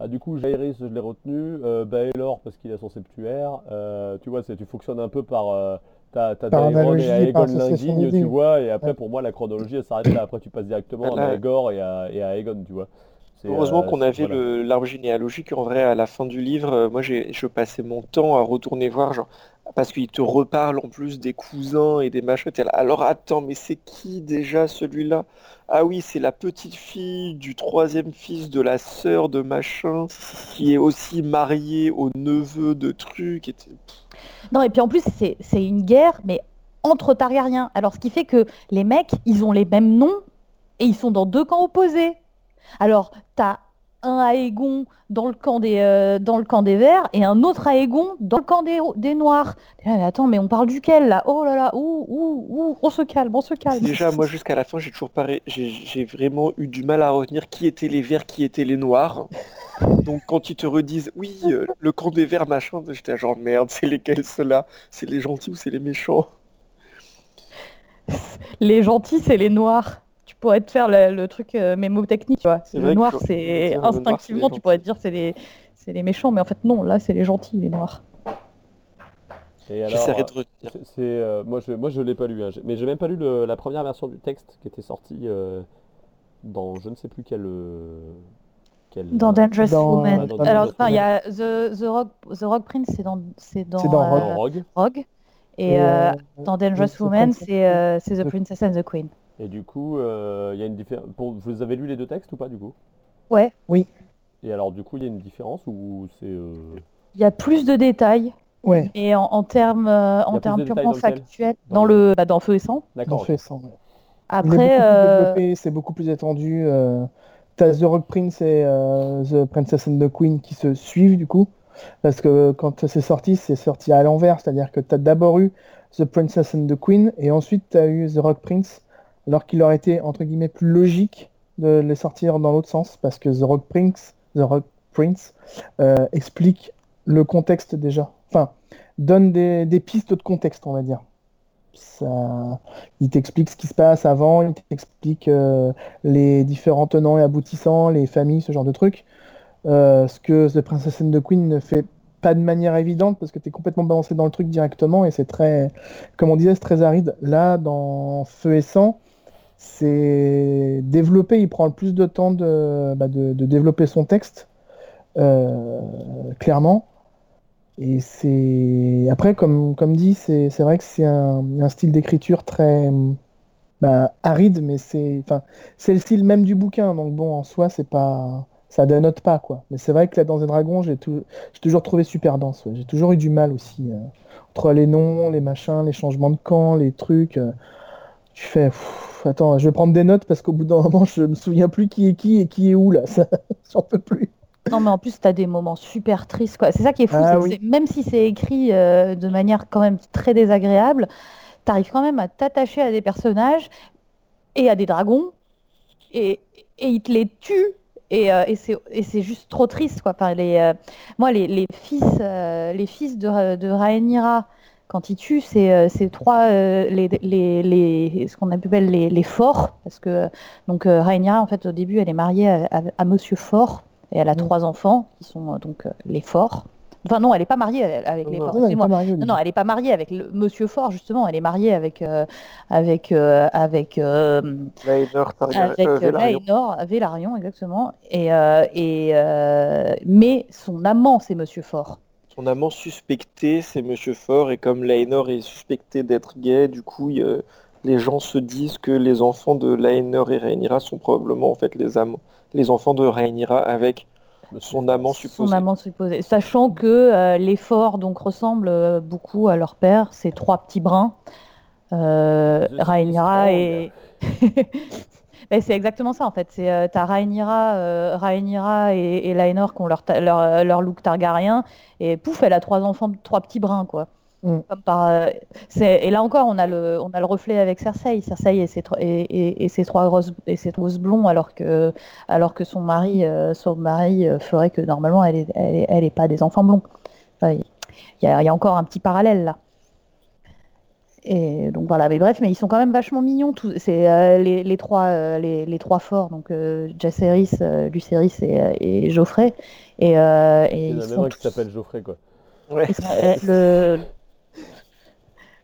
Ah, du coup, Jaehaerys, je l'ai retenu. Euh, Baelor, parce qu'il a son septuaire. Euh, tu vois, c'est, tu fonctionnes un peu par. Euh, t'as analogie, et Aegon d'idées. tu vois. Et après, Ouais. pour moi, la chronologie, elle s'arrête là. Après, tu passes directement Là- à Aegor et à, et à Aegon, tu vois. C'est, Heureusement euh, qu'on avait voilà. l'arbre généalogique. En vrai, à la fin du livre, moi, j'ai, je passais mon temps à retourner voir, genre, parce qu'il te reparle en plus des cousins et des machins. Alors attends, mais c'est qui déjà celui-là? Ah oui, c'est la petite fille du troisième fils de la sœur de machin, qui est aussi mariée au neveu de truc. Non, et puis en plus, c'est c'est une guerre, mais entre Targaryens. Alors, ce qui fait que les mecs, ils ont les mêmes noms et ils sont dans deux camps opposés. Alors, t'as un Aegon dans le camp des, euh, dans le camp des Verts et un autre Aegon dans le camp des, des Noirs. Là, mais attends, mais on parle duquel là? Oh là là, ouh, ouh, ouh, on se calme, on se calme. Déjà, moi, jusqu'à la fin, j'ai toujours pas, ré- j'ai j'ai vraiment eu du mal à retenir qui étaient les verts, qui étaient les noirs. Donc, quand ils te redisent, oui, euh, le camp des verts, machin, j'étais genre, merde, c'est lesquels ceux-là? C'est les gentils ou c'est les méchants? Les gentils, c'est les noirs. Pourrais te faire le, le truc euh, mémotechnique, tu vois. Le noir, c'est instinctivement, tu pourrais te dire c'est les, c'est les méchants, mais en fait non, là c'est les gentils, les noirs. Et alors, euh, de c'est, euh, moi, je, moi, je l'ai pas lu. hein. Mais j'ai même pas lu le- la première version du texte qui était sortie euh, dans je ne sais plus quel. euh, quel Dans Dangerous Dans- Woman. Dans Alors, il y a The, The, Rock, The Rock Prince, c'est dans, c'est dans, Rogue. euh, Rogue. Et, Et, dans Dangerous Woman, c'est euh, The- Princess and the Queen. Et du coup, euh, il y a une différence. Vous avez lu les deux textes ou pas du coup? Ouais, Et alors, du coup, il y a une différence ou c'est. euh, il y a plus de détails. Ouais, Et en, en termes, euh, en termes détails purement factuels, Dans dans, le- le, bah, dans Feu et Sang. D'accord. ouais. Il est Après, beaucoup plus euh, développé, c'est beaucoup plus étendu. euh, T'as The Rock Prince et euh, The Princess and the Queen qui se suivent du coup. Parce que quand c'est sorti, c'est sorti à l'envers. C'est-à-dire que tu as d'abord eu The Princess and the Queen et ensuite tu as eu The Rock Prince. Alors qu'il aurait été, entre guillemets, plus logique de les sortir dans l'autre sens. Parce que The Rock Prince, The Rock Prince euh, explique le contexte déjà. Enfin, donne des, pistes de contexte, on va dire. Il t'explique ce qui se passe avant, il t'explique euh, les différents tenants et aboutissants, les familles, ce genre de trucs. Euh, ce que The Princess and the Queen ne fait pas de manière évidente parce que tu complètement balancé dans le truc directement et c'est très, comme on disait, c'est très aride. Là, dans Feu et Sang, c'est développé, il prend le plus de temps de, bah, de, développer son texte, euh, clairement. Et c'est après, comme, comme dit, c'est vrai que c'est un, un style d'écriture très bah, aride, mais c'est enfin c'est le style même du bouquin. Donc bon, en soi, c'est pas ça dénote pas quoi. Mais c'est vrai que là, dans des dragons, j'ai toujours trouvé super dense. J'ai toujours eu du mal aussi euh, entre les noms, les machins, les changements de camp, les trucs. euh, tu fais, pff, attends, je vais prendre des notes parce qu'au bout d'un moment, je me souviens plus qui est qui et qui est où là. Ça, j'en peux plus. Non, mais en plus, tu as des moments super tristes. quoi. C'est ça qui est fou. Ah que même si c'est écrit euh, de manière quand même très désagréable, tu arrives quand même à t'attacher à des personnages et à des dragons et, et ils te les tuent. Et, euh, et c'est juste trop triste. Quoi. Enfin, les, euh, moi, les, les fils, les fils de, de Rhaenyra, quand ils tuent, c'est euh, c'est trois, euh, les, les, les- ce qu'on appelle les, les forts. Parce que donc, euh, Rhaenyra, en fait, au début, elle est mariée à, à- à Monsieur Fort. Et elle a Mm. trois enfants qui sont euh, donc les forts. Enfin non, elle n'est pas mariée avec les forts. Non, elle est excusez-moi. pas mariée, Non, non, elle n'est pas mariée avec le Monsieur Fort justement. Elle est mariée avec euh, avec euh, avec euh, avec. Laenor, Velaryon exactement. Et euh, et euh, mais son amant c'est Monsieur Fort. Son amant suspecté, c'est Monsieur Fort, et comme Laenor est suspecté d'être gay, du coup, il, euh, les gens se disent que les enfants de Laenor et Rhaenyra sont probablement en fait les, amants, les enfants de Rhaenyra avec son amant supposé. Son amant supposé. Sachant que euh, les forts donc ressemblent euh, beaucoup à leur père, ces trois petits bruns. Euh, Rhaenyra Strong. Ben, c'est exactement ça en fait. C'est euh, t'as Rhaenyra, euh, Rhaenyra et, et Laenor qui ont leur, ta- leur, euh, leur look targaryen et pouf, elle a trois enfants, trois petits bruns quoi. Mm. Comme par, euh, c'est- et là encore, on a le, on a le reflet avec Cersei. Cersei et ses, tro- et, et- et ses trois grosses et ses grosses blonds, alors que, alors que son mari, euh, son mari euh, ferait que normalement elle est, elle est, elle est pas des enfants blonds. Enfin, y, il y a encore un petit parallèle là. Et donc voilà, mais bref, mais ils sont quand même vachement mignons. tous- C'est euh, les, les trois, euh, les, les trois forts, donc euh, Jaceris, euh, Lucerys et, et Geoffrey. Et, euh, et Il y en ils a même sont un qui s'appelle Geoffrey, quoi. Ouais. le,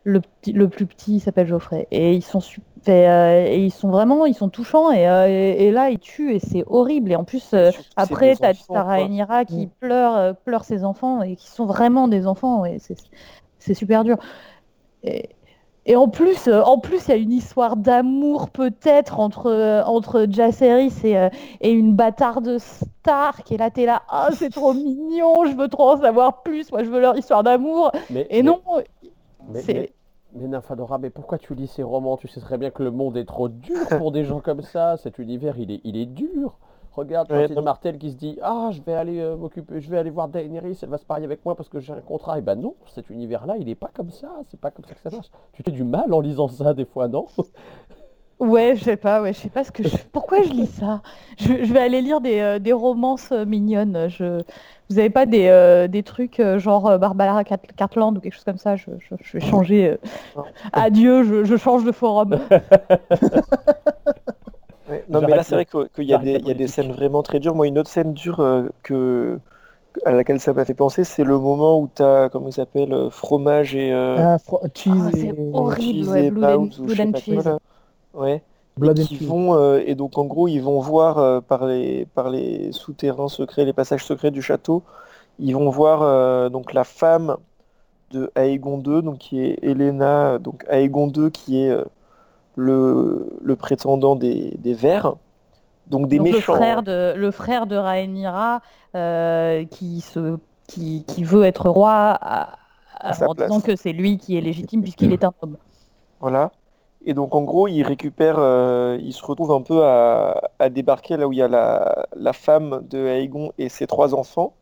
le, petit- le plus petit s'appelle Geoffrey. Et ils sont su- et, euh, et ils sont vraiment, ils sont touchants. Et, euh, et, et là, ils tuent et c'est horrible. Et en plus, euh, après, t'as quoi. Rhaenyra qui Mm. pleure, pleure ses enfants et qui sont vraiment des enfants. Et c'est c'est super dur. Et, et en plus, euh, en plus, il y a une histoire d'amour peut-être entre euh, entre Jaceris et, euh, et une bâtarde Stark. Et là, t'es là, ah, c'est trop mignon. Je veux trop en savoir plus. Moi, je veux leur histoire d'amour. Mais, Et mais- non, mais, c'est- mais, mais Nymphadora, mais pourquoi tu lis ces romans? Tu sais très bien que le monde est trop dur pour des gens comme ça. Cet univers, il est, il est dur. Regarde, Ouais, non. Martel qui se dit Ah, je vais aller euh, m'occuper, je vais aller voir Daenerys, elle va se marier avec moi parce que j'ai un contrat. Et ben non, cet univers-là, il est pas comme ça. C'est pas comme ça que ça marche. Tu fais du mal en lisant ça des fois, non? Ouais, je sais pas, ouais, je sais pas ce que je... Pourquoi je lis ça? Je, je vais aller lire des, euh, des romances euh, mignonnes. Je... Vous avez pas des, euh, des trucs euh, genre euh, Barbara Cartland ou quelque chose comme ça? Je, je- je vais changer. euh. Adieu, je, je change de forum. Non, mais là, c'est vrai qu'il y a des, la il y a des politique. scènes vraiment très dures. Moi, une autre scène dure euh, que, à laquelle ça m'a fait penser, c'est le moment où tu as, comment il s'appelle, euh, fromage et euh, Ah, fro- cheese et horrible. cheese ouais, et Blood and- ou je and quoi, cheese. là. Ouais. blood et and qui cheese. vont euh, et donc en gros ils vont voir euh, par les par les souterrains secrets, les passages secrets du château, ils vont voir donc la femme de Aegon II, donc qui est Elena, donc Aegon II qui est le, le prétendant des, des Verts, donc des Donc le méchants. frère de, le frère de Rhaenyra euh, qui, se, qui, qui veut être roi à- en disant que c'est lui qui est légitime puisqu'il est un homme. Voilà. Et donc en gros, il récupère, euh, il se retrouve un peu à, à débarquer là où il y a la, la femme de Aegon et ses trois enfants.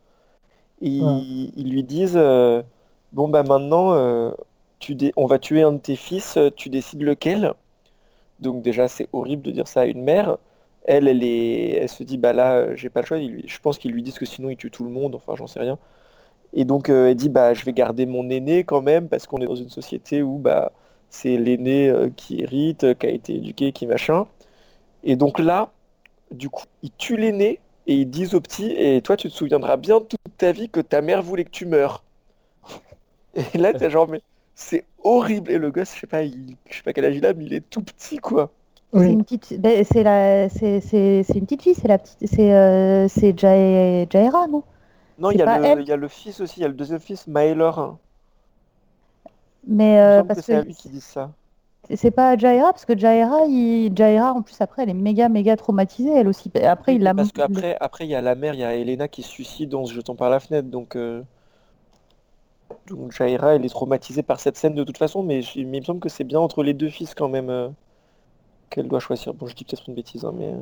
Et ils, ils lui disent, euh, bon bah maintenant, tu on va tuer un de tes fils, tu décides lequel. Donc déjà, c'est horrible de dire ça à une mère. Elle, elle se dit, bah là, euh, j'ai pas le choix. Je pense qu'ils lui disent que sinon il tue tout le monde. Enfin, j'en sais rien. Et donc euh, elle dit, bah je vais garder mon aîné quand même parce qu'on est dans une société où bah c'est l'aîné euh, qui hérite, qui a été éduqué, qui machin. Et donc là, du coup, ils tuent l'aîné et ils disent au petit, et toi, tu te souviendras bien toute ta vie que ta mère voulait que tu meurs. Et là, t'es genre, mais c'est horrible. Et le gosse, je sais pas, il, je sais pas quel âge il a, mais il est tout petit, quoi. C'est une petite, ben, c'est la, c'est, c'est, c'est une petite fille, c'est la petite, c'est, euh, c'est Jae- non? Non, il y a le, il y a le fils aussi, il y a le deuxième fils, Maelor. Mais Il me euh, semble que parce c'est que lui qui dit ça. c'est pas Jaehaera parce que Jaehaera, il, en plus après, elle est méga méga traumatisée elle aussi. Après, il l'a Parce qu'après, après, il y a la mère, il y a Elena qui se suicide en se jetant par la fenêtre. Donc, euh, donc Jaira, elle est traumatisée par cette scène de toute façon, mais, je- mais il me semble que c'est bien entre les deux fils quand même euh, qu'elle doit choisir. Bon, je dis peut-être une bêtise, hein, mais... euh,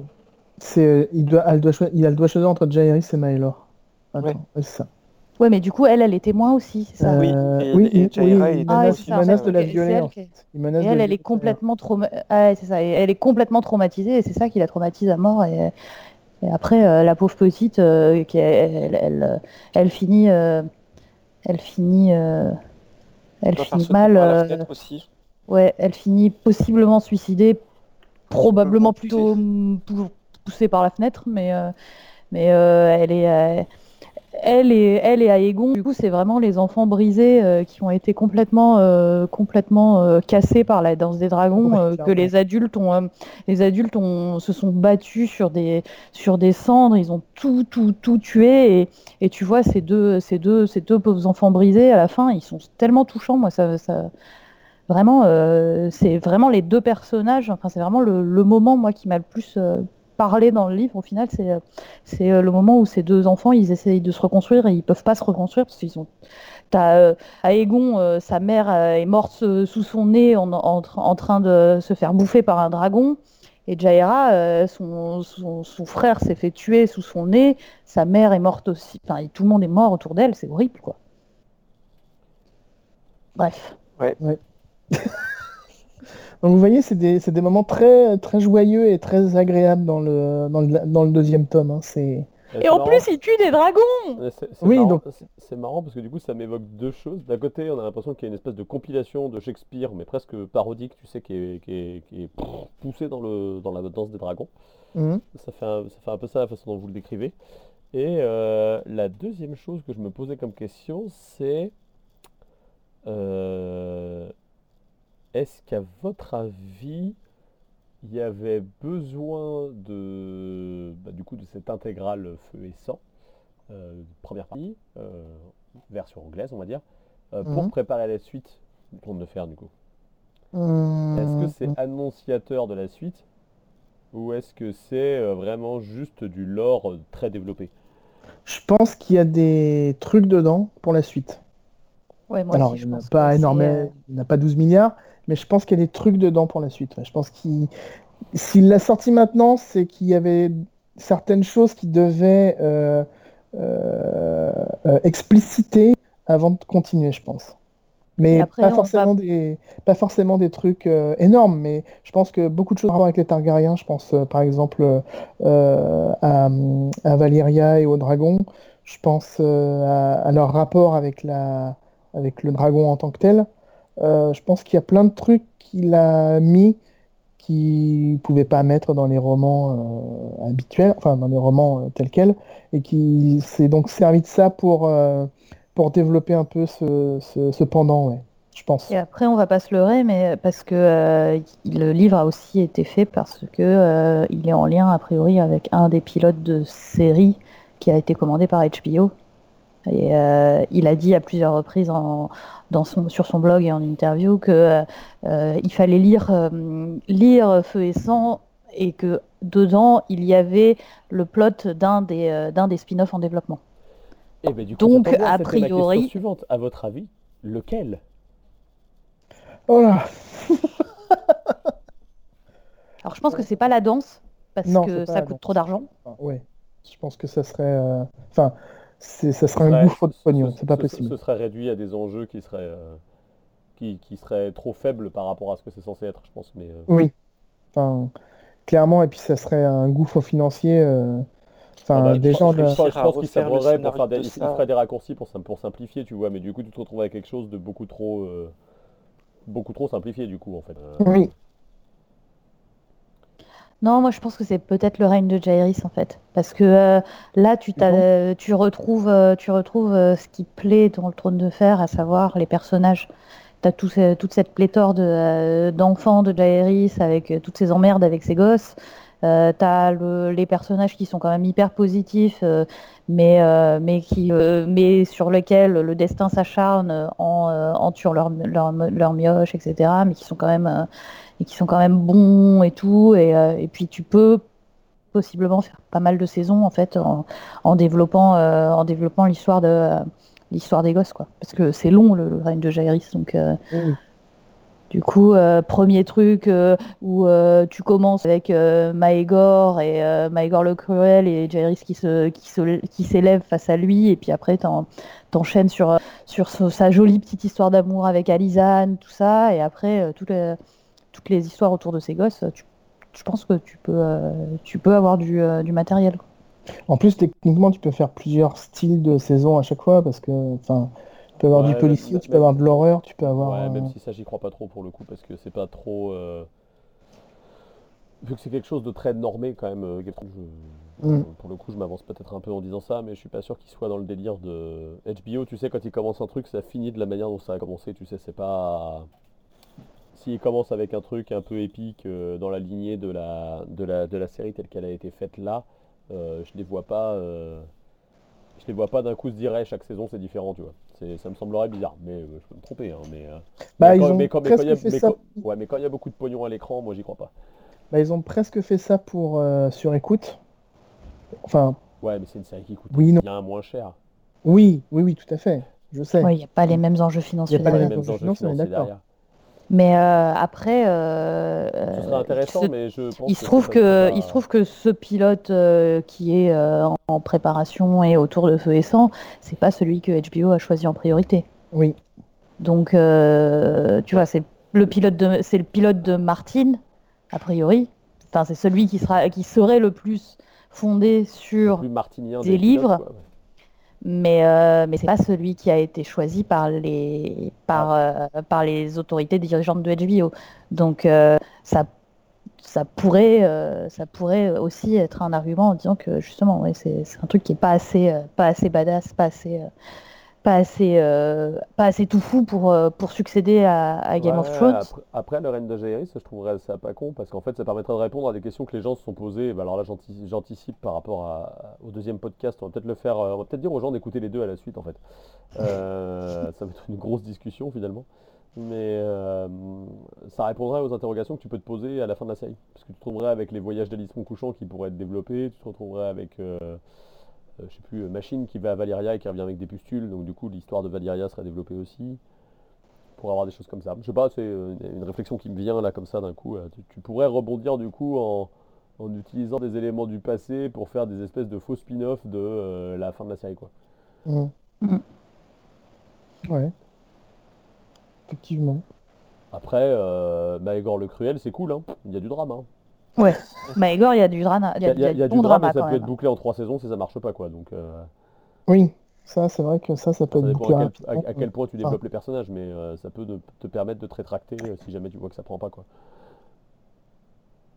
C'est, il doit, elle doit choi- il a le doigt choisir entre Jaehaerys et Maelor. Attends, Ouais. c'est ça. Ouais, mais du coup, elle, elle est témoin aussi, c'est ça? Oui, Euh, et- oui, et il- Jaira, oui, il il est Ah, menace, il de la violer. elle en qui- fait. Il menace Et elle, elle est complètement trauma... ah, c'est ça. Elle est complètement traumatisée et c'est ça qui la traumatise à mort. Et, et après, euh, la pauvre petite, euh, qui elle, elle, elle, elle finit, euh, elle finit, euh, elle finit mal. euh, aussi. ouais, elle finit possiblement suicidée, probablement poussée. plutôt mm, pou- poussée par la fenêtre, mais euh, mais elle est elle et elle et Aegon, du coup, c'est vraiment les enfants brisés euh, qui ont été complètement euh, complètement euh, cassés par la danse des dragons, Ouais, que les adultes ont les adultes ont se sont battus sur des sur des cendres, ils ont tout tout tout tué et, et tu vois ces deux ces deux ces deux pauvres enfants brisés à la fin, ils sont tellement touchants, moi ça ça vraiment c'est vraiment les deux personnages, enfin c'est vraiment le, le moment moi qui m'a le plus parlé dans le livre au final, c'est euh, c'est le moment où ces deux enfants ils essayent de se reconstruire et ils peuvent pas se reconstruire parce qu'ils ont T'as euh, Aegon, euh, sa mère euh, est morte euh, sous son nez en, en, tra- en train de se faire bouffer par un dragon. Et Jaira, euh, son, son, son frère s'est fait tuer sous son nez. Sa mère est morte aussi. Enfin, et tout le monde est mort autour d'elle. C'est horrible, quoi. Bref. Donc vous voyez, c'est des, c'est des moments très, très joyeux et très agréables dans le, dans le, dans le deuxième tome. hein. C'est... Et en marrant. plus, il tue des dragons C'est Oui, marrant, donc- c'est- c'est marrant parce que du coup ça m'évoque deux choses. D'un côté, on a l'impression qu'il y a une espèce de compilation de Shakespeare, mais presque parodique, tu sais, qui est, qui est, qui est poussée dans, le, dans la danse des dragons. Mhm. Ça fait, un, ça fait un peu ça la façon dont vous le décrivez. Et euh, la deuxième chose que je me posais comme question, c'est euh, est-ce qu'à votre avis, il y avait besoin de, bah, du coup, de cette intégrale feu et sang, euh, première partie, euh, version anglaise, on va dire, euh, pour Mhm. préparer la suite du Trône de Fer, du coup? Est-ce Mhm. que c'est annonciateur de la suite ou est-ce que c'est vraiment juste du lore très développé? Je pense qu'il y a des trucs dedans pour la suite. Ouais, moi Alors, aussi, je pense pas énormément, il n'y en a pas 12 milliards, mais je pense qu'il y a des trucs dedans pour la suite. ouais. Je pense qu'il s'il l'a sorti maintenant, c'est qu'il y avait certaines choses qui devaient euh, euh, euh, expliciter avant de continuer, je pense. Mais après, pas forcément des, pas forcément des trucs euh, énormes, mais je pense que beaucoup de choses à voir avec les Targaryens. Je pense euh, par exemple euh, à, à Valyria et aux dragons. Je pense à, à leur rapport avec la, avec le dragon en tant que tel. Euh, je pense qu'il y a plein de trucs qu'il a mis qu'il ne pouvait pas mettre dans les romans euh, habituels, enfin dans les romans euh, tels quels, et qui s'est donc servi de ça pour, pour développer un peu ce, ce, pendant, je pense. Et après, on va pas se leurrer, mais parce que le livre a aussi été fait parce que il est en lien a priori avec un des pilotes de série qui a été commandé par HBO. Et euh, il a dit à plusieurs reprises en- dans son, sur son blog et en interview que euh, euh, il fallait lire, euh, lire Feu et Sang et que dedans il y avait le plot d'un des, euh, d'un des spin-offs en développement. Eh ben, du coup, Donc, bien, a priori- suivante. À votre avis, lequel? Oh là Alors je pense que c'est pas la danse parce Non, que ça coûte danse. trop d'argent. Enfin, ouais, je pense que ça serait... euh, Enfin, ça serait un gouffre de ce- pognon, ce- c'est pas ce- possible. Ce serait réduit à des enjeux qui seraient, euh, qui, qui seraient trop faibles par rapport à ce que c'est censé être, je pense. Mais euh, Oui, enfin, clairement, et puis ça serait un gouffre financier. euh, Enfin, ah bah, des je gens pense, de... je pense- à pense qu'ils sabreraient pour faire des, de des raccourcis pour, sim- pour simplifier, tu vois. Mais du coup, tu te retrouves avec quelque chose de beaucoup trop, euh, beaucoup trop simplifié, du coup, en fait. Euh, Oui, Non, moi je pense que c'est peut-être le règne de Jairis en fait, parce que euh, là tu t'as- tu retrouves, euh, tu retrouves euh, ce qui plaît dans le Trône de Fer, à savoir les personnages. T'as tout toute cette pléthore de, d'enfants de Jairis avec toutes ces emmerdes avec ses gosses. Euh, t'as le- les personnages qui sont quand même hyper positifs, euh, mais, euh, mais, qui, mais sur lesquels le destin s'acharne en, en tuant leur, leur, leur mioche, etc. Mais qui sont quand même, et qui sont quand même bons et tout. Et, euh, et puis tu peux possiblement faire pas mal de saisons en fait en, en développant, euh, en développant l'histoire de euh, l'histoire des gosses quoi. Parce que c'est long le, le règne de Jairis, donc euh. Du coup, premier truc où tu commences avec Maegor et Maegor le Cruel et Jairis qui se qui se qui s'élève face à lui et puis après t'en, t'enchaînes sur sur sa jolie petite histoire d'amour avec Alizane, tout ça et après toutes les toutes les histoires autour de ces gosses, je pense que tu peux tu peux avoir du, du matériel. En plus, techniquement, tu peux faire plusieurs styles de saison à chaque fois parce que enfin tu peux avoir du policier, tu peux avoir de l'horreur, tu peux avoir. Ouais, même si ça, j'y crois pas trop pour le coup, parce que c'est pas trop. Euh, vu que c'est quelque chose de très normé quand même, euh, mm. pour le coup, je m'avance peut-être un peu en disant ça, mais je suis pas sûr qu'il soit dans le délire de HBO. Tu sais, quand il commence un truc, ça finit de la manière dont ça a commencé. Tu sais, c'est pas. S'il commence avec un truc un peu épique euh, dans la lignée de la, de la, de la série telle qu'elle a été faite là, je les vois pas je les vois pas d'un coup se dire chaque saison c'est différent, tu vois. Ça me semblerait bizarre, mais euh, je peux me tromper. Hein, mais, euh, bah, quand, mais, quand, il y a beaucoup de pognon à l'écran, moi j'y crois pas. Bah, ils ont presque fait ça pour euh, sur écoute. Enfin. Ouais, mais c'est une série qui coûte oui, bien moins cher. Oui, oui, oui, tout à fait. Je sais. Il n'y a pas les mêmes enjeux financiers. Il n'y a pas les mêmes enjeux financiers, d'accord. Mais euh, après, euh, ce serait intéressant, mais je pense il se trouve que, il se trouve que ce pilote euh, qui est en préparation et autour de feu et sang, c'est pas celui que HBO a choisi en priorité. Oui. Donc, tu vois, c'est le pilote de, c'est le pilote de Martin, a priori. Enfin, c'est celui qui sera, qui serait le plus fondé sur des, livres mais euh, mais c'est pas celui qui a été choisi par les par ah. euh, par les autorités dirigeantes de HBO. Donc euh, ça ça pourrait ça pourrait aussi être un argument en disant que justement ouais, c'est un truc qui est pas assez pas assez badass, pas assez pas assez, euh, pas assez tout fou pour, euh, pour succéder à, Game of Thrones. Après, le règne de Jaehaerys, je trouverais ça pas con parce qu'en fait, ça permettrait de répondre à des questions que les gens se sont posées. Bah, alors là, j'anticipe par rapport au deuxième podcast. On va peut-être le faire. Euh, on va peut-être dire aux gens d'écouter les deux à la suite, en fait. ça va être une grosse discussion finalement. Mais ça répondrait aux interrogations que tu peux te poser à la fin de la série. Parce que tu te trouverais avec les voyages d'Alice couchant qui pourraient être développés, tu te retrouverais avec euh, je sais plus, euh, Machine qui va à Valyria et qui revient avec des pustules, donc du coup l'histoire de Valyria serait développée aussi, pour avoir des choses comme ça. Je sais pas, c'est euh, une réflexion qui me vient là comme ça d'un coup. Tu, pourrais rebondir du coup en, utilisant des éléments du passé pour faire des espèces de faux spin-off de la fin de la série quoi. Mmh. Mmh. Ouais. Effectivement. Après, euh, Maegor le Cruel, c'est cool, hein. il y a du drame. Hein. Ouais. Mais Igor, il y a du drama. Il y a, y a, y a du drama, ça peut être bouclé en trois saisons si ça marche pas, quoi. Donc. Euh... Oui, ça, c'est vrai que ça, ça peut ça être bouclé. À quel, à, à quel, point tu développes les personnages, mais euh, ça peut de, te permettre de te rétracter euh, si jamais tu vois que ça prend pas, quoi.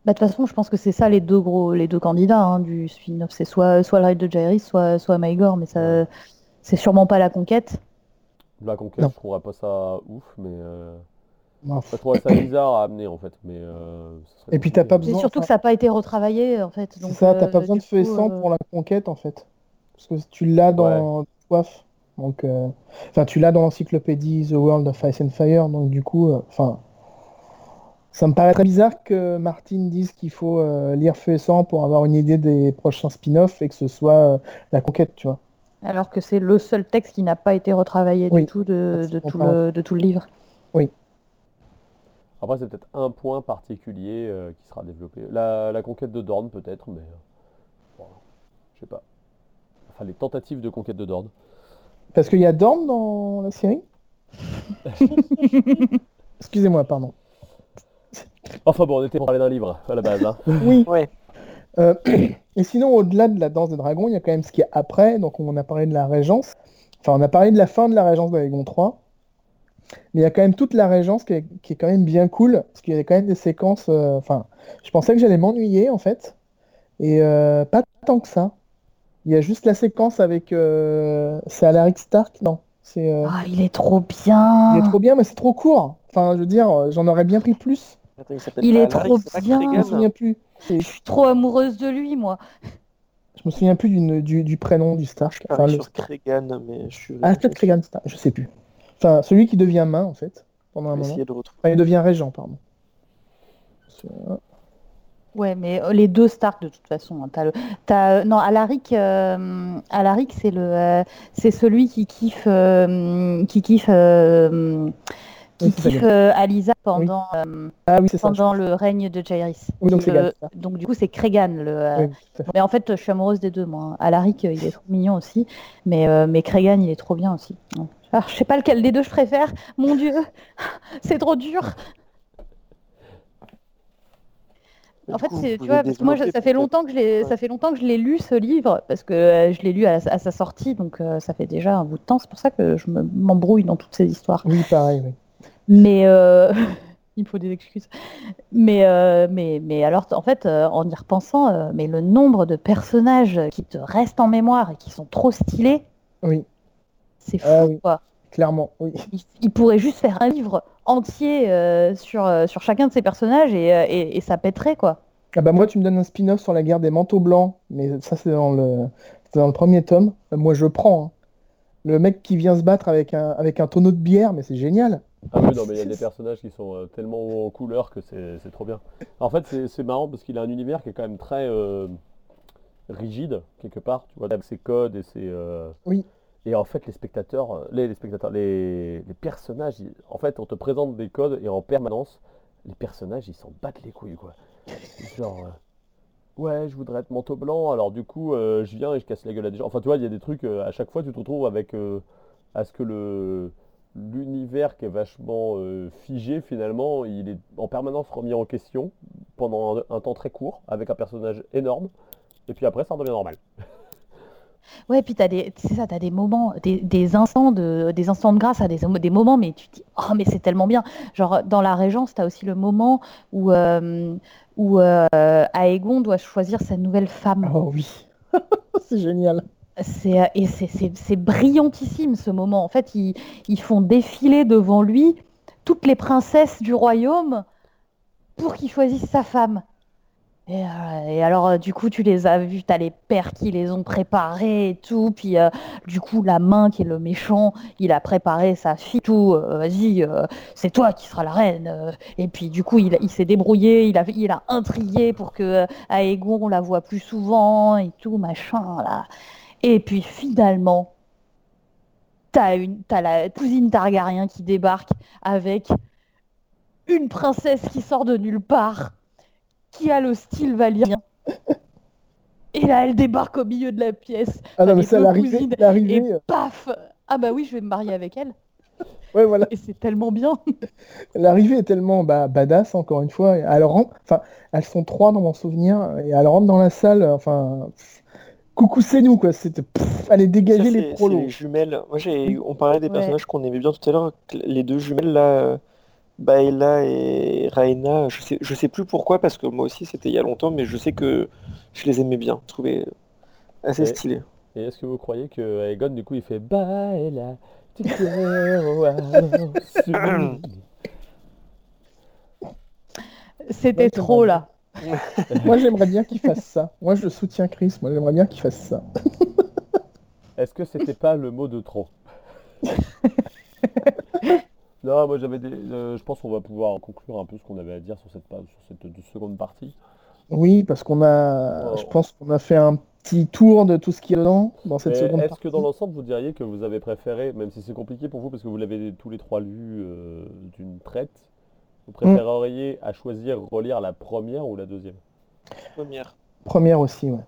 Bah, de toute façon, je pense que c'est ça les deux gros, les deux candidats hein, du spin-off. C'est soit, soit le raid de Jairis, soit, soit Maegor, mais ça, c'est sûrement pas la conquête. La conquête, non. je trouverais pas ça ouf, mais. Euh... Je trouve ça bizarre à amener en fait. Mais, euh, et puis t'as pas besoin. C'est surtout que ça n'a pas été retravaillé en fait. C'est ça, t'as pas euh, besoin de feu et sang pour la conquête en fait. Parce que tu l'as dans Soif. Donc, euh, enfin, tu l'as dans l'encyclopédie The World of Ice and Fire. Donc du coup, enfin, ça me paraît très bizarre que Martin dise qu'il faut lire Feu et Sang pour avoir une idée des prochains spin-offs et que ce soit la conquête, tu vois. Alors que c'est le seul texte qui n'a pas été retravaillé du tout de, de, tout le, de, tout le, livre. Oui. Après, c'est peut-être un point particulier euh, qui sera développé. La, conquête de Dorne, peut-être, mais. Euh, je sais pas. Enfin, les tentatives de conquête de Dorne. Parce qu'il y a Dorne dans la série? Excusez-moi, pardon. Enfin bon, on était pour parler d'un livre à la base. Hein. oui. Ouais. Euh, et sinon, au-delà de la danse des dragons, il y a quand même ce qui est après. Donc, on a parlé de la régence. Enfin, on a parlé de la fin de la régence d'Aegon 3. Mais il y a quand même toute la régence qui est, qui est quand même bien cool, parce qu'il y a quand même des séquences. Euh, enfin, je pensais que j'allais m'ennuyer en fait, et euh, pas tant que ça. Il y a juste la séquence avec. Euh, c'est Alaric Stark, non c'est, Ah, il est trop bien. Il est trop bien, mais c'est trop court. Enfin, je veux dire, j'en aurais bien pris plus. il, est trop bien. Je me souviens plus. Je suis trop amoureuse de lui, moi. Je me souviens plus du, du, prénom du Stark. Enfin, sur mais je suis. Ah, peut-être Cregan Stark, je sais plus. Enfin, celui qui devient main, en fait, pendant un moment. il devient régent, pardon. Ouais, mais euh, les deux Stark de toute façon. Hein. As le... As... Euh, non, Alaric, euh... Alaric c'est le, euh, c'est celui qui kiffe, qui kiffe, qui Oui, kiffe euh, Alisa pendant, Ah oui, c'est ça. pendant le règne de Jairis. Oui, donc Le- donc du coup c'est Cregan. Le, euh. Mais en fait je suis amoureuse des deux moi. hein. Alaric il est trop mignon aussi, mais, euh, mais Cregan il est trop bien aussi. Non. Ah, je sais pas lequel des deux je préfère. Mon dieu, c'est trop dur. En fait, c'est, tu vois, parce que moi, je- ça fait longtemps que je l'ai, ça fait longtemps que je l'ai lu ce livre, parce que euh, je l'ai lu à, à sa sortie, donc euh, ça fait déjà un bout de temps. C'est pour ça que je me- m'embrouille dans toutes ces histoires. Oui, pareil, oui. Mais euh, il me faut des excuses. Mais euh, mais mais alors, en fait, euh, en y repensant, euh, mais le nombre de personnages qui te restent en mémoire et qui sont trop stylés, Oui, c'est fou, Ah oui. quoi. clairement, oui. Il, il pourrait juste faire un livre entier euh, sur euh, sur chacun de ces personnages et, euh, et, et ça pèterait, quoi. Ah bah moi, tu me donnes un spin-off sur la guerre des manteaux blancs, mais ça, c'est dans le, c'est dans le premier tome. Moi, je prends. hein. Le mec qui vient se battre avec un, avec un tonneau de bière, mais c'est génial. Ah oui, non, mais il y a des personnages qui sont tellement hauts en couleur que c'est c'est trop bien. En fait, c'est c'est marrant parce qu'il a un univers qui est quand même très euh, rigide, quelque part, tu vois, avec ses codes et ses... euh, Oui. Et en fait, les spectateurs, euh, les, spectateurs, les, personnages, en fait, on te présente des codes et en permanence, les personnages, ils s'en battent les couilles, quoi. Genre, euh, ouais, je voudrais être manteau blanc, alors du coup, euh, je viens et je casse la gueule à des gens. Enfin, tu vois, il y a des trucs, à chaque fois, tu te retrouves avec, à ce que le l'univers qui est vachement figé, finalement, il est en permanence remis en question pendant un, un temps très court, avec un personnage énorme, et puis après, ça redevient normal. Ouais, puis t'as des, c'est ça, t'as des moments, des, des instants de, des instants de grâce, à des, des moments, mais tu te dis, oh, mais c'est tellement bien. Genre, dans la Régence, t'as aussi le moment où, euh, où euh, Aegon doit choisir sa nouvelle femme. Oh oui. c'est génial. C'est, euh, et c'est brillantissime ce moment. En fait, ils, ils font défiler devant lui toutes les princesses du royaume pour qu'il choisisse sa femme. Et, euh, et alors, euh, du coup, tu les as vus, t'as les pères qui les ont préparés et tout. Puis, euh, du coup, la main qui est le méchant, il a préparé sa fille, tout. Vas-y, c'est toi qui seras la reine. Et puis, du coup, il, s'est débrouillé, il a, intrigué pour que Aegon, on la voit plus souvent et tout, machin, là. Et puis, finalement, t'as t'as la cousine Targaryen qui débarque avec une princesse qui sort de nulle part qui a le style valyrien. Et là, elle débarque au milieu de la pièce. Ah non, mais l'arrivée, Et euh, paf Ah bah oui, je vais me marier avec elle. ouais, voilà. Et c'est tellement bien. L'arrivée est tellement bah, badass, encore une fois. Elle rentre, enfin, elles sont trois dans mon souvenir, et elle rentre dans la salle, enfin, pff, coucou, c'est nous, quoi. C'était, allez, Ça, dégager les prolos. les jumelles. Moi, j'ai, on parlait des Ouais. personnages qu'on aimait bien tout à l'heure. Les deux jumelles là, euh, Baela et Raina. Je sais, je sais plus pourquoi parce que moi aussi c'était il y a longtemps, mais je sais que je les aimais bien. Je trouvais assez Et- stylés. Et est-ce que vous croyez que Aegon, du coup, il fait Baila, tu C'était trop là. Moi, j'aimerais bien qu'il fasse ça. Moi, je soutiens Chris. Moi, j'aimerais bien qu'il fasse ça. Est-ce que c'était pas le mot de trop? Non, moi j'avais des. euh, je pense qu'on va pouvoir conclure un peu ce qu'on avait à dire sur cette, sur cette seconde partie. Oui, parce qu'on a, Oh. je pense qu'on a fait un petit tour de tout ce qui est dedans dans cette Mais seconde est-ce partie. que dans l'ensemble vous diriez que vous avez préféré, même si c'est compliqué pour vous parce que vous l'avez tous les trois lu euh, d'une traite, vous préféreriez à choisir relire la première ou la deuxième? Première. Première aussi, ouais.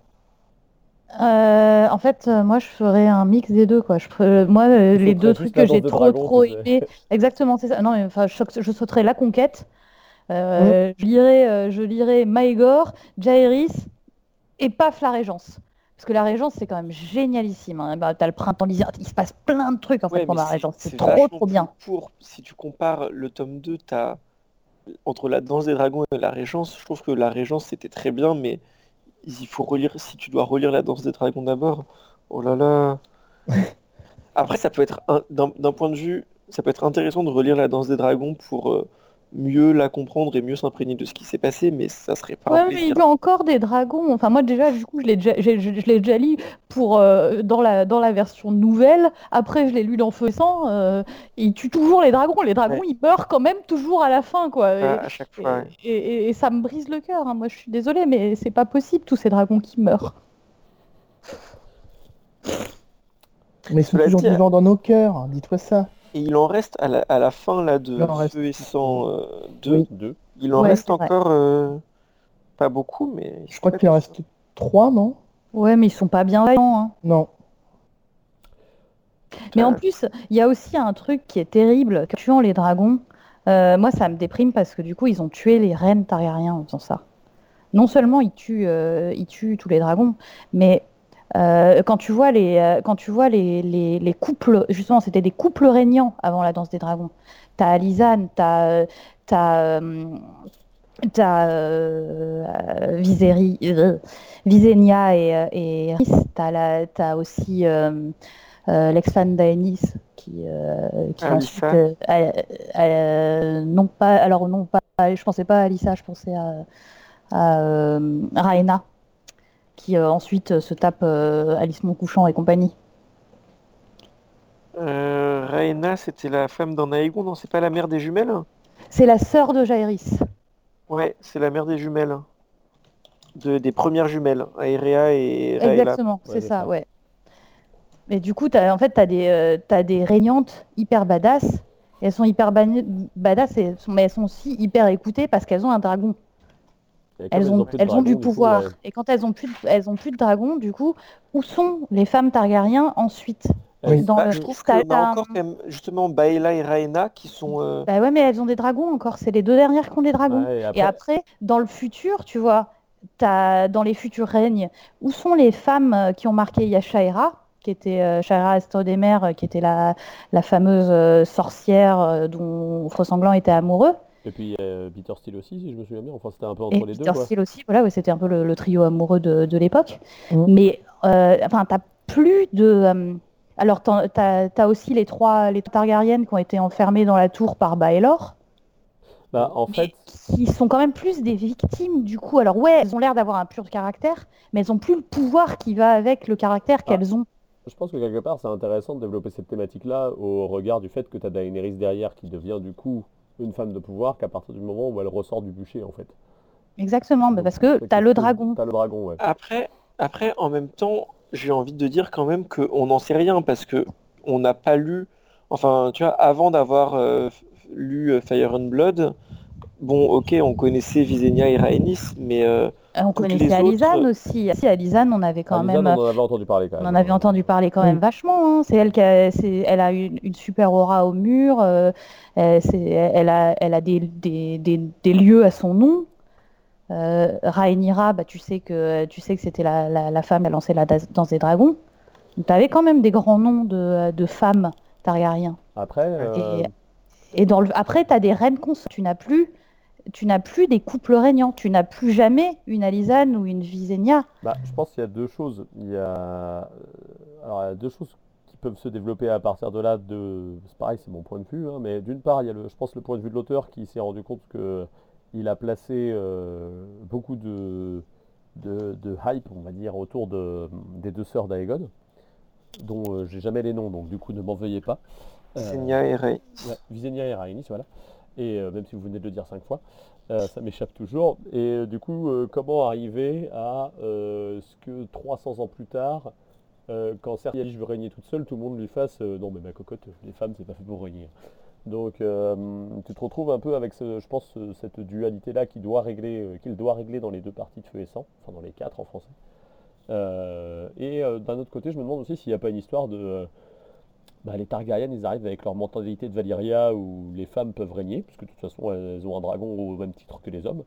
Euh, en fait, euh, moi, je ferais un mix des deux, quoi. Je ferais- moi, euh, Tu les deux trucs que j'ai trop, trop aimé. Exactement, c'est ça. Non, mais, enfin, je, je sauterais la conquête. Euh, Je lirais, je lirais Maegor, Jaehaerys et paf la Régence. Parce que la Régence, c'est quand même génialissime. Hein. Bah, t'as le printemps lisière, il se passe plein de trucs en fait pendant la Régence. C'est trop, trop bien. Pour, si tu compares le tome 2, t'as entre la danse des dragons et la Régence, je trouve que la Régence c'était très bien, mais il faut relire, si tu dois relire la danse des dragons d'abord, oh là là. Après, ça peut être un- d'un d'un point de vue, ça peut être intéressant de relire la danse des dragons pour euh, mieux la comprendre et mieux s'imprégner de ce qui s'est passé, mais ça serait pas un Ouais, mais il y a encore des dragons. Enfin, moi, déjà, du coup, je l'ai déjà, j'ai- je, je l'ai déjà lu pour, euh, dans, la, dans la version nouvelle. Après, je l'ai lu dans Feu et Sang. euh, il tue toujours les dragons. Les dragons, Ouais. ils meurent quand même toujours à la fin, quoi. Et, À, à chaque fois. ouais. et- et- et ça me brise le cœur. hein. Moi, je suis désolée, mais c'est pas possible, tous ces dragons qui meurent. Mais ils sont Cela toujours vivants dans nos cœurs, hein, dis-toi ça. Et il en reste à la, à la fin là, de Il en reste- Feu et Sang euh, 2. Oui. Deux. Il en Ouais, reste vrai. encore euh, pas beaucoup, mais Je crois qu'il en reste trois, non? Ouais, mais ils sont pas bien vaillants. hein. Non. Mais en plus, il y a aussi un truc qui est terrible, que tuant les dragons, euh, moi ça me déprime parce que du coup ils ont tué les reines Targaryens en faisant ça. Non seulement ils tuent, euh, ils tuent tous les dragons, mais euh, quand tu vois les, euh, quand tu vois les, les, les couples, justement c'était des couples régnants avant la danse des dragons. T'as Alizane, t'as, t'as, t'as euh, euh, euh, et, et t'as, aussi euh, l'ex-fan d'Aenys qui, qui Alyssa. ensuite non pas alors non pas je pensais pas à Alyssa je pensais à, à Rhaena qui euh, ensuite euh, se tape euh, Alice Montcouchant et compagnie Euh, Rhaena, c'était la femme d'un Aegon, non C'est pas la mère des jumelles? C'est la sœur de Jaehaerys Ouais, c'est la mère des jumelles. De, des premières jumelles, Aerea et Rhaena. exactement c'est c'est ça ça. ouais mais du coup t'as, en fait t'as des euh, t'as des régnantes hyper badass et elles sont hyper badass et mais elles sont aussi hyper écoutées parce qu'elles ont un dragon elles ont, elles du coup, pouvoir. ouais. Et quand elles ont plus, de, elles ont plus de dragons, du coup, où sont les femmes Targaryens ensuite? Oui. dans Bah, le- je trouve qu'on a encore quand même, justement Baela et Rhaena qui sont... euh, Bah ouais, mais elles ont des dragons encore. C'est les deux dernières qui ont des dragons. Ouais, et Et après, dans le futur, tu vois, dans les futurs règnes, où sont les femmes euh, qui ont marqué Il y a Shaira, qui était euh, euh, qui était la, la fameuse euh, sorcière euh, dont Frossanglant était amoureux? Et puis euh, Peter Steele aussi, si je me souviens bien. Enfin, c'était un peu entre Et les deux. Peter. Steele aussi, voilà, ouais, c'était un peu le, le trio amoureux de, de l'époque. Mhm. Mais euh, enfin, t'as plus de. euh, alors, t'as as aussi les trois, les Targaryennes qui ont été enfermées dans la tour par Baelor, Bah, en fait, qui sont quand même plus des victimes du coup. Alors ouais, elles ont l'air d'avoir un pur caractère, mais elles ont plus le pouvoir qui va avec le caractère Ah. qu'elles ont. je pense que quelque part, c'est intéressant de développer cette thématique-là au regard du fait que tu as Daenerys derrière qui devient du coup une femme de pouvoir qu'à partir du moment où elle ressort du bûcher, en fait. Exactement, bah, Donc, parce que t'as quelque le dragon. T'as le dragon, ouais. Après, après, en même temps, j'ai envie de dire quand même qu'on n'en sait rien parce que on n'a pas lu, enfin, tu vois, avant d'avoir euh, lu euh, Fire and Blood, bon, ok, on connaissait Visenya et Rhaenys, mais euh, Euh, On connaissait les Alizane autres- aussi. Si Alizane, on avait quand Alizane, même. on en avait entendu parler quand On même. en avait entendu parler quand Oui. même vachement. hein. C'est elle qui a, c'est- elle a une, une super aura au mur. euh, euh, c'est- elle a, elle a des, des, des, des lieux à son nom. Euh, Rhaenyra, bah, tu sais que, tu sais que c'était la, la, la femme qui a lancé la danse des dragons. Tu avais quand même des grands noms de, de femmes Targaryens. Après, euh, Et dans le, après, tu as des reines consortes. Tu n'as plus, tu n'as plus des couples régnants. Tu n'as plus jamais une Alizane ou une Visenya. bah, je pense qu'il y a deux choses. Il y a, euh, alors, il y a deux choses qui peuvent se développer à partir de là. De... C'est pareil, c'est mon point de vue. hein, mais d'une part, il y a, le, je pense, le point de vue de l'auteur qui s'est rendu compte que il a placé euh, beaucoup de, de, de hype, on va dire, autour de, des deux sœurs d'Aegon, dont euh, j'ai jamais les noms, donc du coup, ne m'en veuillez pas. Euh, et Rhaenys. Ouais, Visenya et Rhaenys, voilà. Et euh, même si vous venez de le dire cinq fois, euh, ça m'échappe toujours. Et euh, du coup, comment arriver à ce que 300 ans plus tard, quand dit je veux régner toute seule, tout le monde lui fasse non mais ma cocotte, les femmes c'est pas fait pour régner. Donc tu te retrouves un peu avec, ce- je pense, ce- cette régler, euh, qu'il doit régler dans les deux parties de Feu et Sang, enfin dans les quatre en français. Et d'un autre côté, je me demande aussi s'il n'y a pas une histoire de bah, les Targaryens, ils arrivent avec leur mentalité de Valyria où les femmes peuvent régner, puisque de toute façon elles ont un dragon au même titre que les hommes.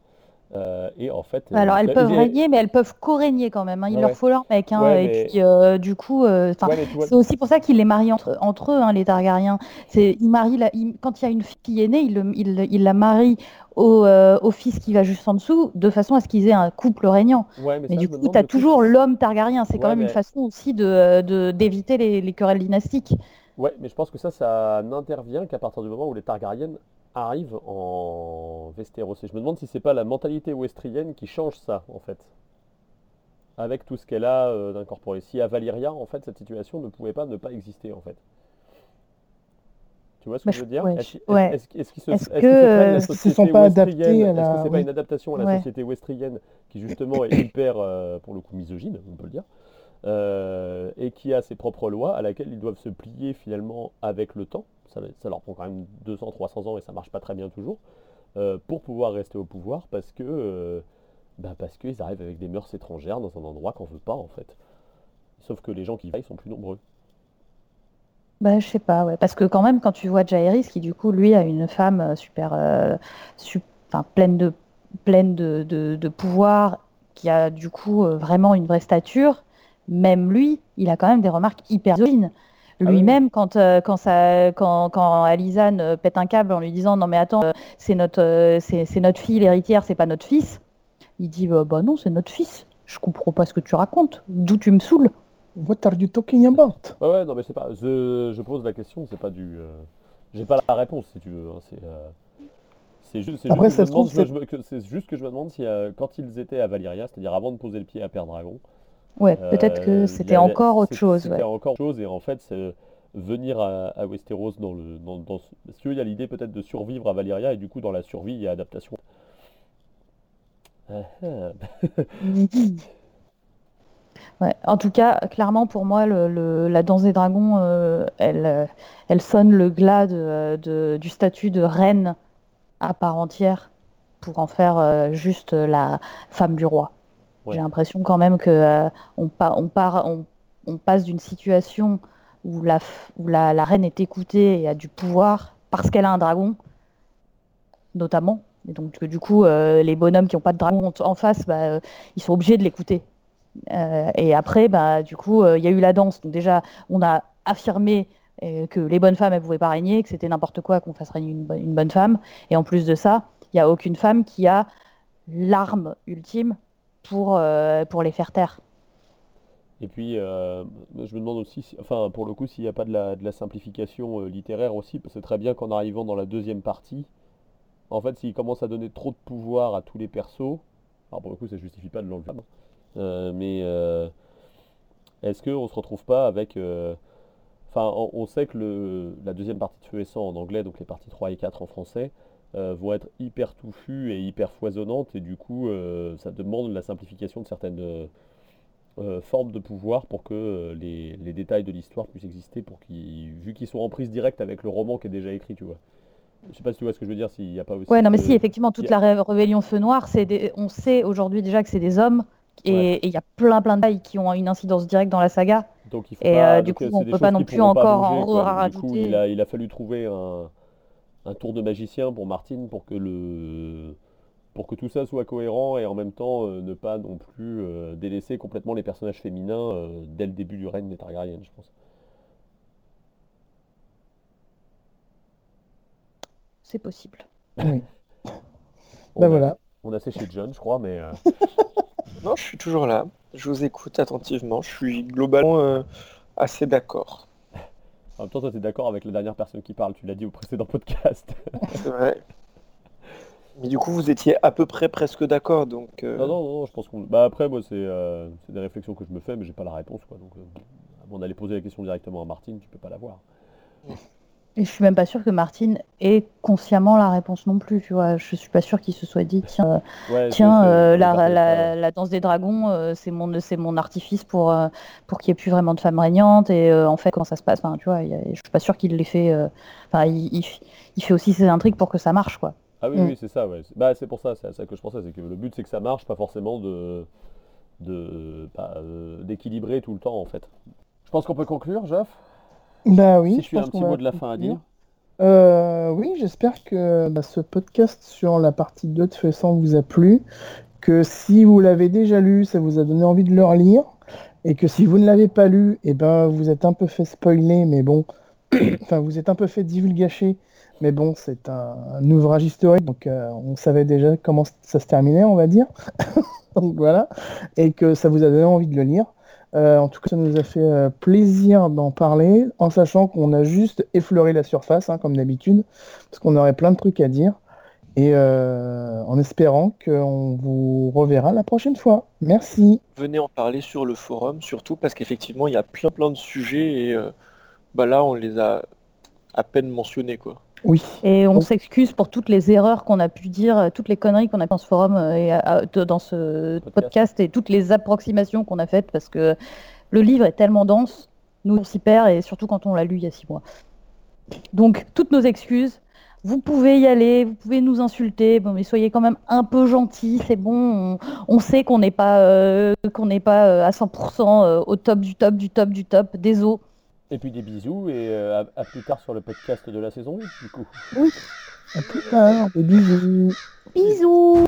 Euh, et en fait, Alors euh, elles peuvent régner, mais elles peuvent co-régner quand même. hein. Il Ouais, leur faut leur mec. hein. Ouais, et mais- puis euh, du coup, Ouais, c'est aussi pour ça qu'ils les marient entre, entre eux, hein, les Targaryens. C'est, ils marient la- ils- quand il y a une fille qui est née, ils, le- ils- ils la marient au, au fils qui va juste en dessous, de façon à ce qu'ils aient un couple régnant. Mais ça, du coup, tu as toujours l'homme Targaryen. C'est quand même une façon aussi de, de- d'éviter les, les querelles dynastiques. Ouais, mais je pense que ça, ça n'intervient qu'à partir du moment où les Targaryens arrivent en Westeros. Et je me demande si c'est pas la mentalité westrienne qui change ça, en fait. Avec tout ce qu'elle a euh, d'incorporé. Si à Valyria, en fait, cette situation ne pouvait pas ne pas exister, en fait. Tu vois ce que Bah, je veux dire? ouais, Est-ce ouais. qu'ils se, que, se la société sont pas adaptés Est-ce que c'est pas une adaptation à la Ouais. société westrienne qui justement est hyper, euh, pour le coup, misogyne, on peut le dire, euh, et qui a ses propres lois à laquelle ils doivent se plier finalement avec le temps. ça, leur prend quand même 200, 300 ans et ça marche pas très bien toujours, euh, pour pouvoir rester au pouvoir parce que euh, bah, qu'ils arrivent avec des mœurs étrangères dans un endroit qu'on veut pas en fait. Sauf que les gens qui y sont plus nombreux. Bah, je sais pas, ouais. Parce que quand même, quand tu vois Jaehaerys, qui du coup, lui, a une femme euh, super, pleine de, pleine de, de- pouvoir, qui a du coup vraiment une vraie stature, même lui, il a quand même des remarques hyper misogynes. Ah oui, Lui-même, quand, euh, quand, ça, quand, quand Alizane euh, pète un câble en lui disant non mais attends, euh, c'est notre, euh, c'est, c'est notre fille l'héritière, c'est pas notre fils, il dit bah, bah non, c'est notre fils. Je comprends pas ce que tu racontes. D'où tu me saoules? What are you talking about? Ouais, ouais, non, mais c'est pas. Je, je pose la question, c'est pas du. euh, J'ai pas la réponse si tu veux. hein, C'est euh, c'est juste, c'est Après, juste que je me demande, trouve, je me- que- c'est juste que je me demande si euh, quand ils étaient à Valyria, c'est-à-dire avant de poser le pied à Père Dragon, Ouais, peut-être que euh, c'était encore autre chose. C'était ouais. encore autre chose et en fait, c'est venir à, à Westeros dans le. Dans, dans ce- si tu veux, il y a l'idée peut-être de survivre à Valyria et du coup, dans la survie, il y a adaptation. Ah, ah. Ouais. En tout cas, clairement, pour moi, le, le- la danse des dragons, euh, elle, euh, elle sonne le glas de- de- du statut de reine à part entière pour en faire euh, juste la femme du roi. J'ai l'impression quand même que euh, passe d'une situation où, la, reine est écoutée et a du pouvoir parce qu'elle a un dragon, notamment. Et donc, que du coup, euh, les bonhommes qui n'ont pas de dragon en face, bah, euh, ils sont obligés de l'écouter. Et après, bah, du coup, il y a eu la danse. Donc déjà, on a affirmé que les bonnes femmes, elles pouvaient pas régner, que c'était n'importe quoi qu'on fasse régner une bonne femme. Et en plus de ça, il n'y a aucune femme qui a l'arme ultime pour, euh, pour les faire taire. Et puis, euh, je me demande aussi, si- enfin, pour le coup, s'il n'y a pas de la, simplification euh, littéraire aussi, parce que c'est très bien qu'en arrivant dans la deuxième partie, en fait, s'il commence à donner trop de pouvoir à tous les persos, alors pour le coup, ça justifie pas de l'enlever, mais est-ce qu'on se retrouve pas avec... Enfin, on, on sait que le, la deuxième partie de Feu et Sang en anglais, donc les parties 3 et 4 en français, euh, vont être hyper touffues et hyper foisonnantes, et du coup, euh, ça demande la simplification de certaines... euh, euh, forme de pouvoir pour que les, les détails de l'histoire puissent exister, pour qu'ils, vu qu'ils sont en prise directe avec le roman qui est déjà écrit, tu vois. Je sais pas si tu vois ce que je veux dire, s'il n'y a pas aussi Ouais, non, mais si, effectivement, toute a- la ré- rébellion Feu Noir, c'est des- on sait aujourd'hui déjà que c'est des hommes. Et Ouais. il y a plein, plein de détails qui ont une incidence directe dans la saga. Donc il faut Et, pas, euh, du coup, on peut pas non plus encore en rajouter. il a, il a fallu trouver un, un tour de magicien pour Martine pour que le pour que tout ça soit cohérent et en même temps euh, ne pas non plus euh, délaisser complètement les personnages féminins euh, dès le début du règne des Targaryens, je pense. C'est possible. Oui. On Ben a- voilà. On a séché John, je crois, mais euh, Non, je suis toujours là. Je vous écoute attentivement. Je suis globalement euh, assez d'accord. En même temps, toi, tu es d'accord avec la dernière personne qui parle, tu l'as dit au précédent podcast. C'est vrai. Mais du coup, vous étiez à peu près presque d'accord, donc... euh, Non, non, non, je pense qu'on. Bah après, moi, c'est euh, c'est des réflexions que je me fais, mais j'ai pas la réponse, quoi. Donc, euh, avant d'aller poser la question directement à Martine, tu peux pas l'avoir. Et je suis même pas sûre que Martine ait consciemment la réponse non plus, tu vois. Je suis pas sûre qu'il se soit dit, tiens, euh, Ouais, tiens, euh, la, danse des dragons, euh, c'est mon, c'est mon artifice pour, euh, pour qu'il n'y ait plus vraiment de femmes régnantes. Et en fait, comment ça se passe? Enfin, tu vois, il y a- Je suis pas sûre qu'il l'ait fait. Enfin, il, il fait aussi ses intrigues pour que ça marche, quoi. Ah oui, Mm. oui, c'est ça, ouais. C'est- Bah, c'est pour ça, c'est à ça que je pensais, c'est que le but, c'est que ça marche, pas forcément de de bah, d'équilibrer tout le temps, en fait. Je pense qu'on peut conclure, Jeff. Bah oui, si je tu as un pense petit qu'on va mot de la fin à conclure. dire. Euh, oui, j'espère que bah, ce podcast sur la partie 2 de Sang vous a plu, que si vous l'avez déjà lu, ça vous a donné envie de le relire, et que si vous ne l'avez pas lu, et ben vous êtes un peu fait spoiler, mais bon, enfin vous êtes un peu fait divulgacher, mais bon, c'est un, un ouvrage historique, donc euh, on savait déjà comment ça se terminait, on va dire. donc voilà, et que ça vous a donné envie de le lire. Euh, en tout cas, ça nous a fait euh, plaisir d'en parler, en sachant qu'on a juste effleuré la surface, hein, comme d'habitude, parce qu'on aurait plein de trucs à dire, et euh, en espérant qu'on vous reverra la prochaine fois. Merci. Venez en parler sur le forum, surtout parce qu'effectivement, il y a plein plein de sujets et bah là, on les a à peine mentionnés, quoi. Oui. Et on Bon. s'excuse pour toutes les erreurs qu'on a pu dire, euh, toutes les conneries qu'on a dans ce forum euh, et euh, dans ce Podcast. podcast et toutes les approximations qu'on a faites parce que le livre est tellement dense, nous on s'y perd et surtout quand on l'a lu il y a six mois. Donc, toutes nos excuses. Vous pouvez y aller, vous pouvez nous insulter, bon, mais soyez quand même un peu gentils, c'est bon. On, on sait qu'on n'est pas, euh, qu'on n'est pas euh, à 100% euh, au top du top du top du top des eaux. Et puis des bisous et euh, à, à plus tard sur le podcast de la saison 8 du coup. À plus tard, des bisous. Bisous